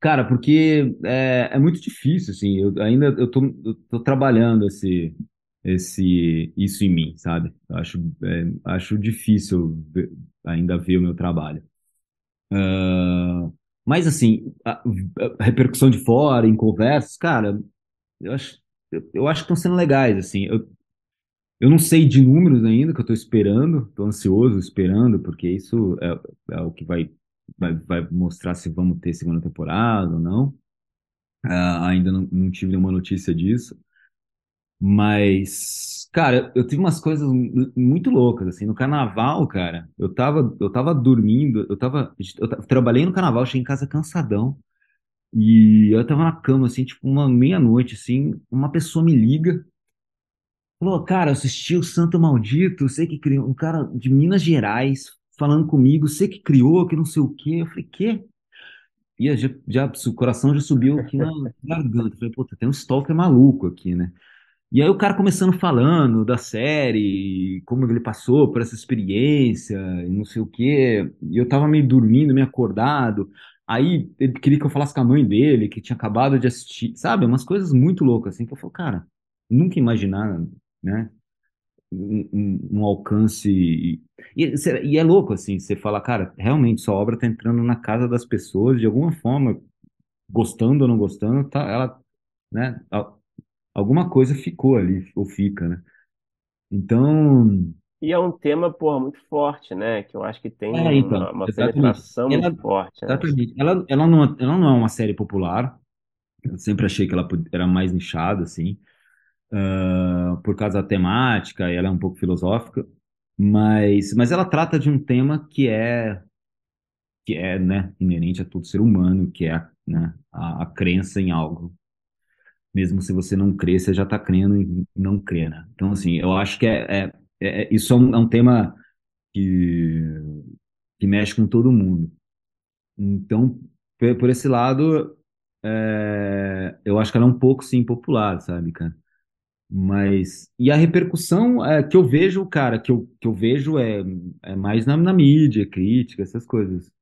Cara, porque é, é muito difícil, assim. Eu ainda eu tô, eu tô trabalhando esse, esse isso em mim, sabe? Eu acho, é, acho difícil ainda ver o meu trabalho. Ah, mas assim, a, a repercussão de fora, em conversas, cara, eu acho, eu acho que estão sendo legais, assim. Eu, eu não sei de números ainda, que eu estou esperando, estou ansioso esperando, porque isso é, é o que vai, vai, vai mostrar se vamos ter segunda temporada ou não. Ah, ainda não, não tive nenhuma notícia disso. Mas, cara, eu tive umas coisas mu- muito loucas, assim, no carnaval, cara, eu tava, eu tava dormindo, eu tava, eu trabalhei no carnaval, cheguei em casa cansadão, e eu tava na cama, assim, tipo, uma meia-noite, assim, uma pessoa me liga, falou, cara, eu assisti o Santo Maldito, sei que criou, um cara de Minas Gerais, falando comigo, sei que criou, que não sei o quê, eu falei, quê? E já, já, o coração já subiu aqui na garganta, eu falei, puta, tem um stalker maluco aqui, né? E aí o cara começando falando da série, como ele passou por essa experiência, e não sei o quê. E eu tava meio dormindo, meio acordado. Aí ele queria que eu falasse com a mãe dele, que tinha acabado de assistir, sabe? Umas coisas muito loucas, assim, que eu falo, cara, nunca imaginar, né? Um, um- um alcance. E, e, é louco, assim, você fala, cara, realmente sua obra tá entrando na casa das pessoas de alguma forma, gostando ou não gostando, tá, ela, né? alguma coisa ficou ali, ou fica, né? Então, E é um tema, porra, muito forte, né? Que eu acho que tem é, então, uma, uma penetração Ela, muito forte, né? exatamente. Ela, ela, não, ela não é uma série popular, eu sempre achei que ela era mais nichada, assim, ah, por causa da temática, ela é um pouco filosófica, mas, mas ela trata de um tema que é, que é, né, inerente a todo ser humano, que é, né, a, a crença em algo. mesmo se você não crê, você já está crendo em não crer, né? Então, assim, eu acho que é, é- é- é- isso é um, é um tema que, que mexe com todo mundo. Então, por esse lado, é, eu acho que ela é um pouco, sim, popular, sabe, cara? Mas, e a repercussão é, que eu vejo, cara, que eu, que eu vejo é, é mais na, na mídia, crítica, essas coisas.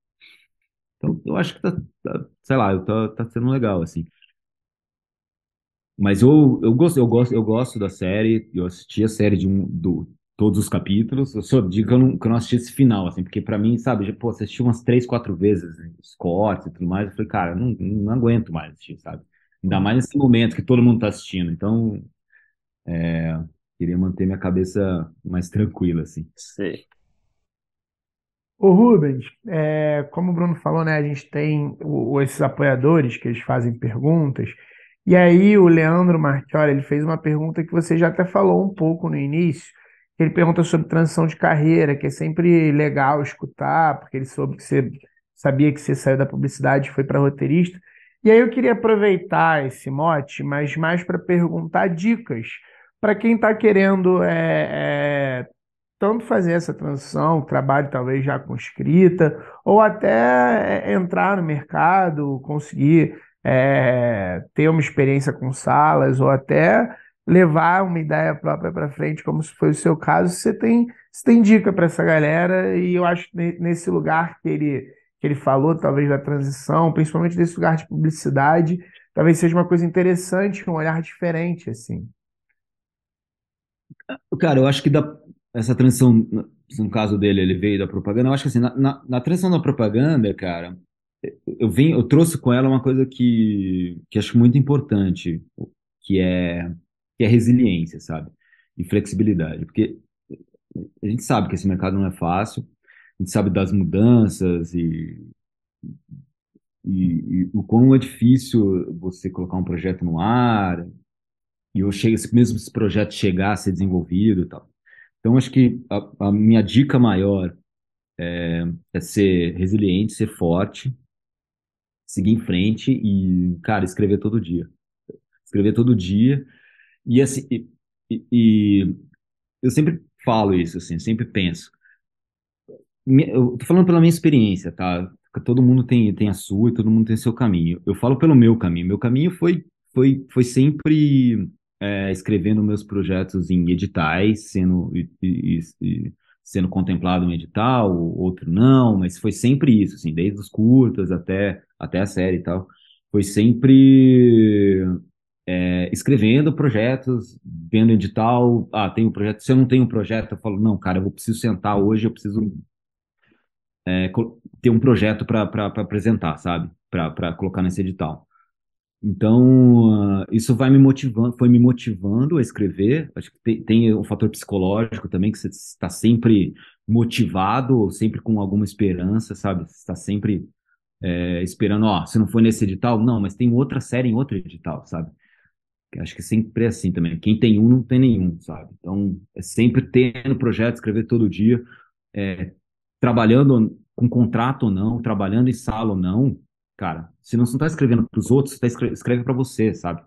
Então, eu acho que tá, tá- sei lá, tá, tá sendo legal, assim. Mas eu, eu gosto, eu gosto, eu gosto da série. Eu assisti a série de um, do, todos os capítulos. Eu só digo que eu não, que eu não assisti esse final, assim, porque pra mim, sabe, já, pô, assisti umas três, quatro vezes né, os cortes e tudo mais. Eu falei, cara, não, não aguento mais assistir, sabe? Ainda mais nesse momento que todo mundo tá assistindo. Então, é, queria manter minha cabeça mais tranquila, assim. Sei. Ô Rubens, é, como o Bruno falou, né, a gente tem o- o- esses apoiadores que eles fazem perguntas, e aí o Leandro Marchiori, ele fez uma pergunta que você já até falou um pouco no início, ele pergunta sobre transição de carreira, que é sempre legal escutar, porque ele soube que você sabia que você saiu da publicidade e foi para roteirista, e aí eu queria aproveitar esse mote, mas mais para perguntar dicas para quem está querendo é, é, tanto fazer essa transição, trabalho talvez já com escrita, ou até é, entrar no mercado, conseguir é, ter uma experiência com salas, ou até levar uma ideia própria para frente, como se foi o seu caso. Você tem, você tem dica para essa galera, e eu acho que ne- nesse lugar que ele, que ele falou, talvez da transição, principalmente desse lugar de publicidade, talvez seja uma coisa interessante, um olhar diferente, assim. Cara, eu acho que dá, essa transição, no caso dele, ele veio da propaganda. Eu acho que assim, na, na, na transição da propaganda, cara, eu vim, eu trouxe com ela uma coisa que, que acho muito importante, que é, que é resiliência, sabe? E flexibilidade. Porque a gente sabe que esse mercado não é fácil, a gente sabe das mudanças e, e, e o quão é difícil você colocar um projeto no ar, e eu chego, mesmo esse projeto chegar a ser desenvolvido e tal. Então, acho que a, a minha dica maior é, é, ser resiliente, ser forte, seguir em frente e, cara, escrever todo dia. Escrever todo dia. E, assim, e, e eu sempre falo isso, assim, sempre penso. Eu tô falando pela minha experiência, tá? Todo mundo tem, tem a sua e todo mundo tem seu caminho. Eu falo pelo meu caminho. Meu caminho foi, foi, foi sempre é, escrevendo meus projetos em editais, sendo, e, e, e, sendo contemplado um edital, outro não, mas foi sempre isso, assim, desde os curtas até, até a série e tal. Foi sempre é, escrevendo projetos, vendo edital, ah, tem um projeto, se eu não tenho um projeto, eu falo, não, cara, eu preciso sentar hoje, eu preciso é, ter um projeto para apresentar, sabe? Para colocar nesse edital. Então, uh, isso vai me motivando, foi me motivando a escrever. Acho que tem, tem um fator psicológico também, que você está sempre motivado, sempre com alguma esperança, sabe? Você está sempre é, esperando, ó, se não foi nesse edital, não, mas tem outra série em outro edital, sabe? Acho que sempre é assim também. Quem tem um, não tem nenhum, sabe? Então, é sempre tendo projeto, escrever todo dia, é, trabalhando com contrato ou não, trabalhando em sala ou não, cara. Se não está escrevendo para os outros, você tá escreve, escreve para você, sabe?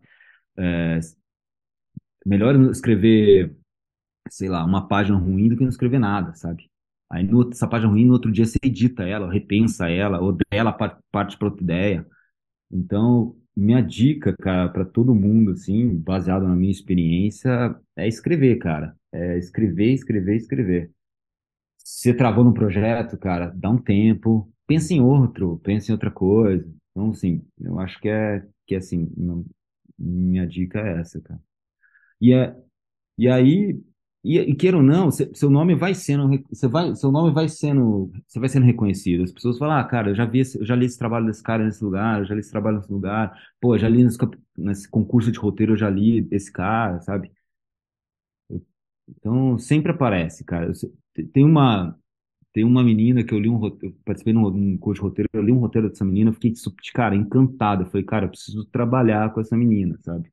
É, melhor escrever, sei lá, uma página ruim do que não escrever nada, sabe? Aí no, essa página ruim, no outro dia você edita ela, repensa ela, ou dela parte para outra ideia. Então, minha dica, cara, para todo mundo, assim, baseado na minha experiência, é escrever, cara. É escrever, escrever, escrever. Se você travou no projeto, cara, dá um tempo, pensa em outro, pensa em outra coisa. Então, assim, eu acho que é, que é assim, minha dica é essa, cara. E, é, e aí, e, e queira ou não, seu nome vai sendo, você vai, seu nome vai sendo, você vai sendo reconhecido. As pessoas falam, ah, cara, eu já vi, esse, eu já li esse trabalho desse cara nesse lugar, eu já li esse trabalho nesse lugar, pô, já li nesse, nesse concurso de roteiro, eu já li esse cara, sabe? Então, sempre aparece, cara. Tem uma, tem uma menina que eu li um roteiro, participei num, curso de roteiro, eu li um roteiro dessa menina, eu fiquei, cara, encantado. Eu falei, cara, eu preciso trabalhar com essa menina, sabe?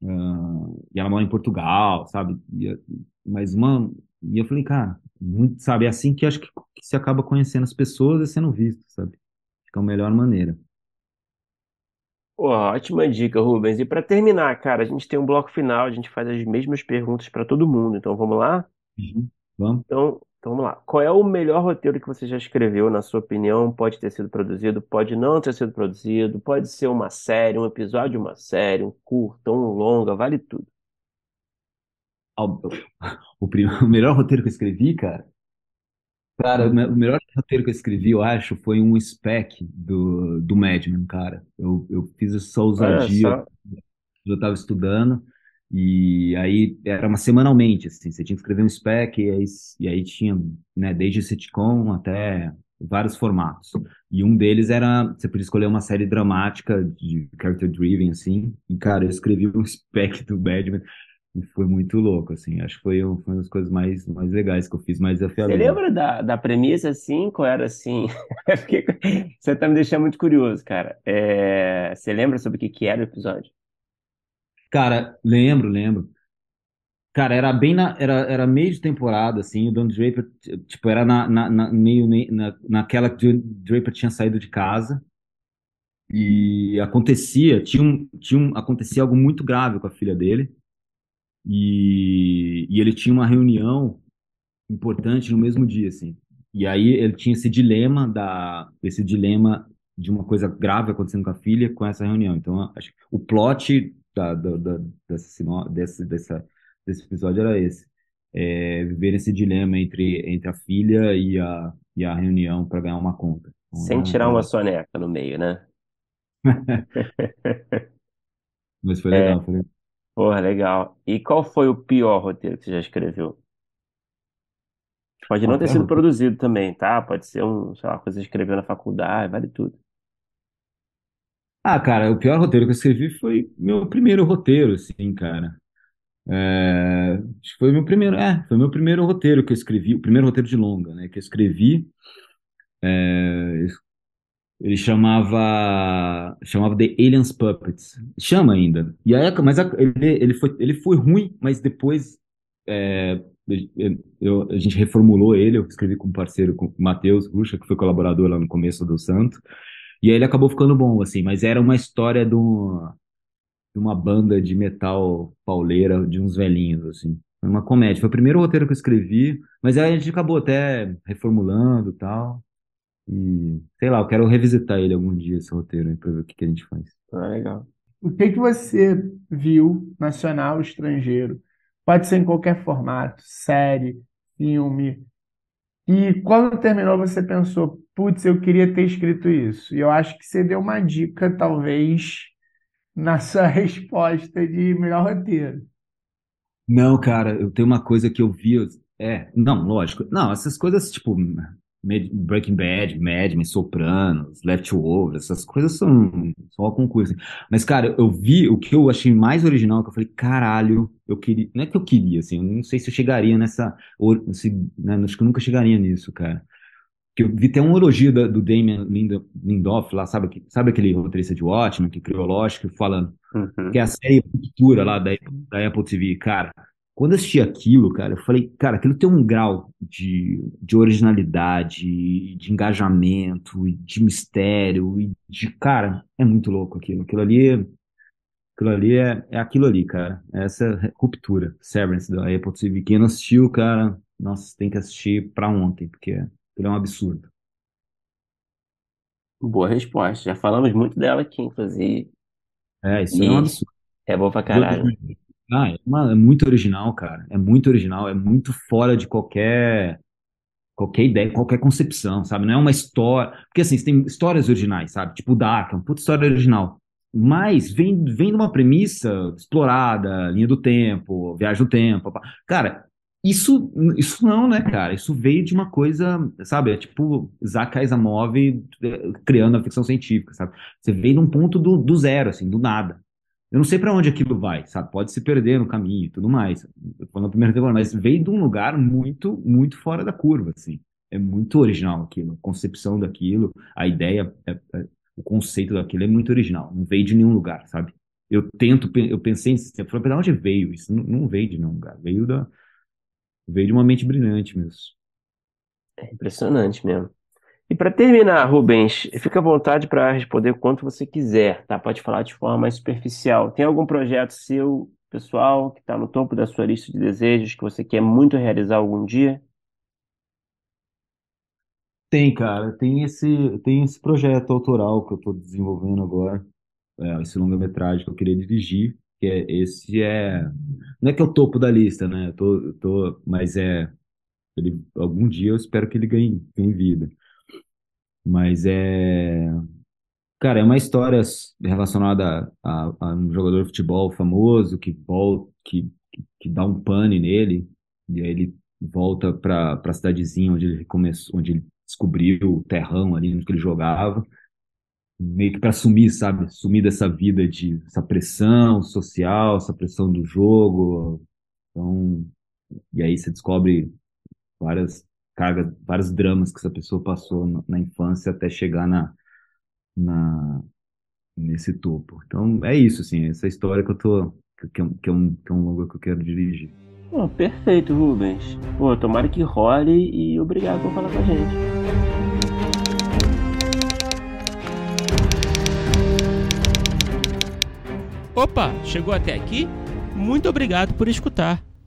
Uh, e ela mora em Portugal, sabe? E, mas uma. E eu falei, cara, muito, sabe? É assim que acho que, que se acaba conhecendo as pessoas e sendo visto, sabe? Fica a melhor maneira. Pô, ótima dica, Rubens. E para terminar, cara, a gente tem um bloco final, a gente faz as mesmas perguntas para todo mundo. Então vamos lá? Uhum. Vamos. Então, então vamos lá. Qual é o melhor roteiro que você já escreveu, na sua opinião? Pode ter sido produzido, pode não ter sido produzido, pode ser uma série, um episódio de uma série, um curto, um longa, vale tudo. O, primeiro, o melhor roteiro que eu escrevi, cara, Cara, o melhor roteiro que eu escrevi, eu acho, foi um spec do, do Madman, cara. Eu, eu fiz essa ousadia, eu estava estudando, e aí era uma semanalmente, assim, você tinha que escrever um spec, e aí, e aí tinha, né, desde sitcom até vários formatos. E um deles era, você podia escolher uma série dramática de character driven, assim, e cara, eu escrevi um spec do Badman, e foi muito louco, assim. Acho que foi, uma das coisas mais, mais legais que eu fiz, mais desafiador. Você lembra da, da premissa, assim? Qual era, assim? Você tá me deixando muito curioso, cara. É... Você lembra sobre o que, que era o episódio? Cara, lembro, lembro. Cara, era bem na, era, era meio de temporada, assim, o Don Draper, tipo, era na, na, na meio na, naquela que o Draper tinha saído de casa e acontecia, tinha um, tinha um, acontecia algo muito grave com a filha dele e, e ele tinha uma reunião importante no mesmo dia, assim. E aí ele tinha esse dilema da esse dilema de uma coisa grave acontecendo com a filha com essa reunião. Então, acho o plot da, da, da dessa, dessa, dessa, desse episódio era esse. É, viver esse dilema entre, entre a filha e a, e a reunião para ganhar uma conta. Então, Sem tirar uma soneca no meio, né? Mas foi legal, é. foi legal. Porra, legal. E qual foi o pior roteiro que você já escreveu? Pode não ter sido produzido também, tá? Pode ser um, sei lá, coisa que você escreveu na faculdade, vale tudo. Ah, cara, o pior roteiro que eu escrevi foi meu primeiro roteiro, assim, cara. É, foi meu primeiro, é, foi meu primeiro roteiro que eu escrevi, o primeiro roteiro de longa, né, que eu escrevi. É, ele chamava, chamava The Aliens Puppets. Chama ainda. E aí, mas a- ele, ele foi, ele foi ruim, mas depois é, eu- a gente reformulou ele. Eu escrevi com um parceiro, com o Matheus Rucha, que foi colaborador lá no começo do Santo. E aí ele acabou ficando bom, assim. Mas era uma história de, um- de uma banda de metal pauleira, de uns velhinhos, assim. Foi uma comédia. Foi o primeiro roteiro que eu escrevi, mas aí a gente acabou até reformulando e tal. E, sei lá, eu quero revisitar ele algum dia, esse roteiro, pra ver o que que a gente faz. Ah, legal. O que que você viu, nacional, estrangeiro? Pode ser em qualquer formato, série, filme. E quando terminou, você pensou, putz, eu queria ter escrito isso. E eu acho que você deu uma dica, talvez, na sua resposta de melhor roteiro. Não, cara, eu tenho uma coisa que eu vi. É, não, lógico. Não, essas coisas tipo Breaking Bad, Mad Men, Sopranos, Leftovers, essas coisas são só concurso. Mas, cara, eu vi o que eu achei mais original, que eu falei, caralho, eu queria. Não é que eu queria, assim, eu não sei se eu chegaria nessa. ou se- né, acho que eu nunca chegaria nisso, cara. Que eu vi até um elogio da- do Damien Lindelof lá, sabe, que- sabe aquele roteirista de Watchmen, que criou Lógico, falando Uhum. que é a série Ruptura lá da, da Apple TV, cara. Quando eu assisti aquilo, cara, eu falei, cara, aquilo tem um grau de, de originalidade, de engajamento, e de mistério, e de, cara, é muito louco aquilo. Aquilo ali, aquilo ali é, é aquilo ali, cara. Essa é ruptura, Severance da Apple TV. Quem não assistiu, cara, nossa, tem que assistir pra ontem, porque aquilo é um absurdo. Boa resposta. Já falamos muito dela aqui, inclusive. É, isso é um E absurdo. é boa pra caralho. Ah, é, uma- é muito original, cara. É muito original, é muito fora de qualquer qualquer ideia, qualquer concepção, sabe? Não é uma história. Porque assim, você tem histórias originais, sabe? Tipo Dark, é uma puta história original. Mas vem, vem de uma premissa explorada, linha do tempo, viagem do tempo. Cara, isso, isso não, né, cara? Isso veio de uma coisa, sabe? É tipo Isaac Asimov eh, criando a ficção científica, sabe? Você veio de um ponto do, do zero, assim, do nada. Eu não sei para onde aquilo vai, sabe? Pode se perder no caminho e tudo mais. Falando na primeira temporada, mas veio de um lugar muito, muito fora da curva, assim. É muito original aquilo. A concepção daquilo, a ideia, é- é- o conceito daquilo é muito original. Não veio de nenhum lugar, sabe? Eu tento, eu pensei, eu falei, "Pra onde veio isso? Não, não veio de nenhum lugar. Veio da, veio de uma mente brilhante mesmo. É impressionante mesmo. E para terminar, Rubens, fica à vontade para responder quanto você quiser, tá? Pode falar de forma mais superficial. Tem algum projeto seu, pessoal, que está no topo da sua lista de desejos que você quer muito realizar algum dia? Tem, cara, tem esse, tem esse projeto autoral que eu estou desenvolvendo agora, é, esse longa-metragem que eu queria dirigir, que é, esse é, não é que é o topo da lista, né? Eu tô, eu tô, mas é, ele, algum dia eu espero que ele ganhe, ganhe vida. Mas é, cara, é uma história relacionada a, a um jogador de futebol famoso que volta, que, que, dá um pane nele, e aí ele volta para a cidadezinha onde ele começou, onde ele descobriu o terrão ali onde ele jogava, meio que para sumir, sabe? Sumir dessa vida de essa pressão social, essa pressão do jogo. Então, e aí você descobre várias cargas, vários dramas que essa pessoa passou na, na infância até chegar na, na nesse topo. Então, é isso, assim, essa história que eu tô que, que, é um, que, é um, que é um longa que eu quero dirigir. Pô, perfeito, Rubens. Pô, tomara que role e obrigado por falar com a gente. Opa, chegou até aqui? Muito obrigado por escutar.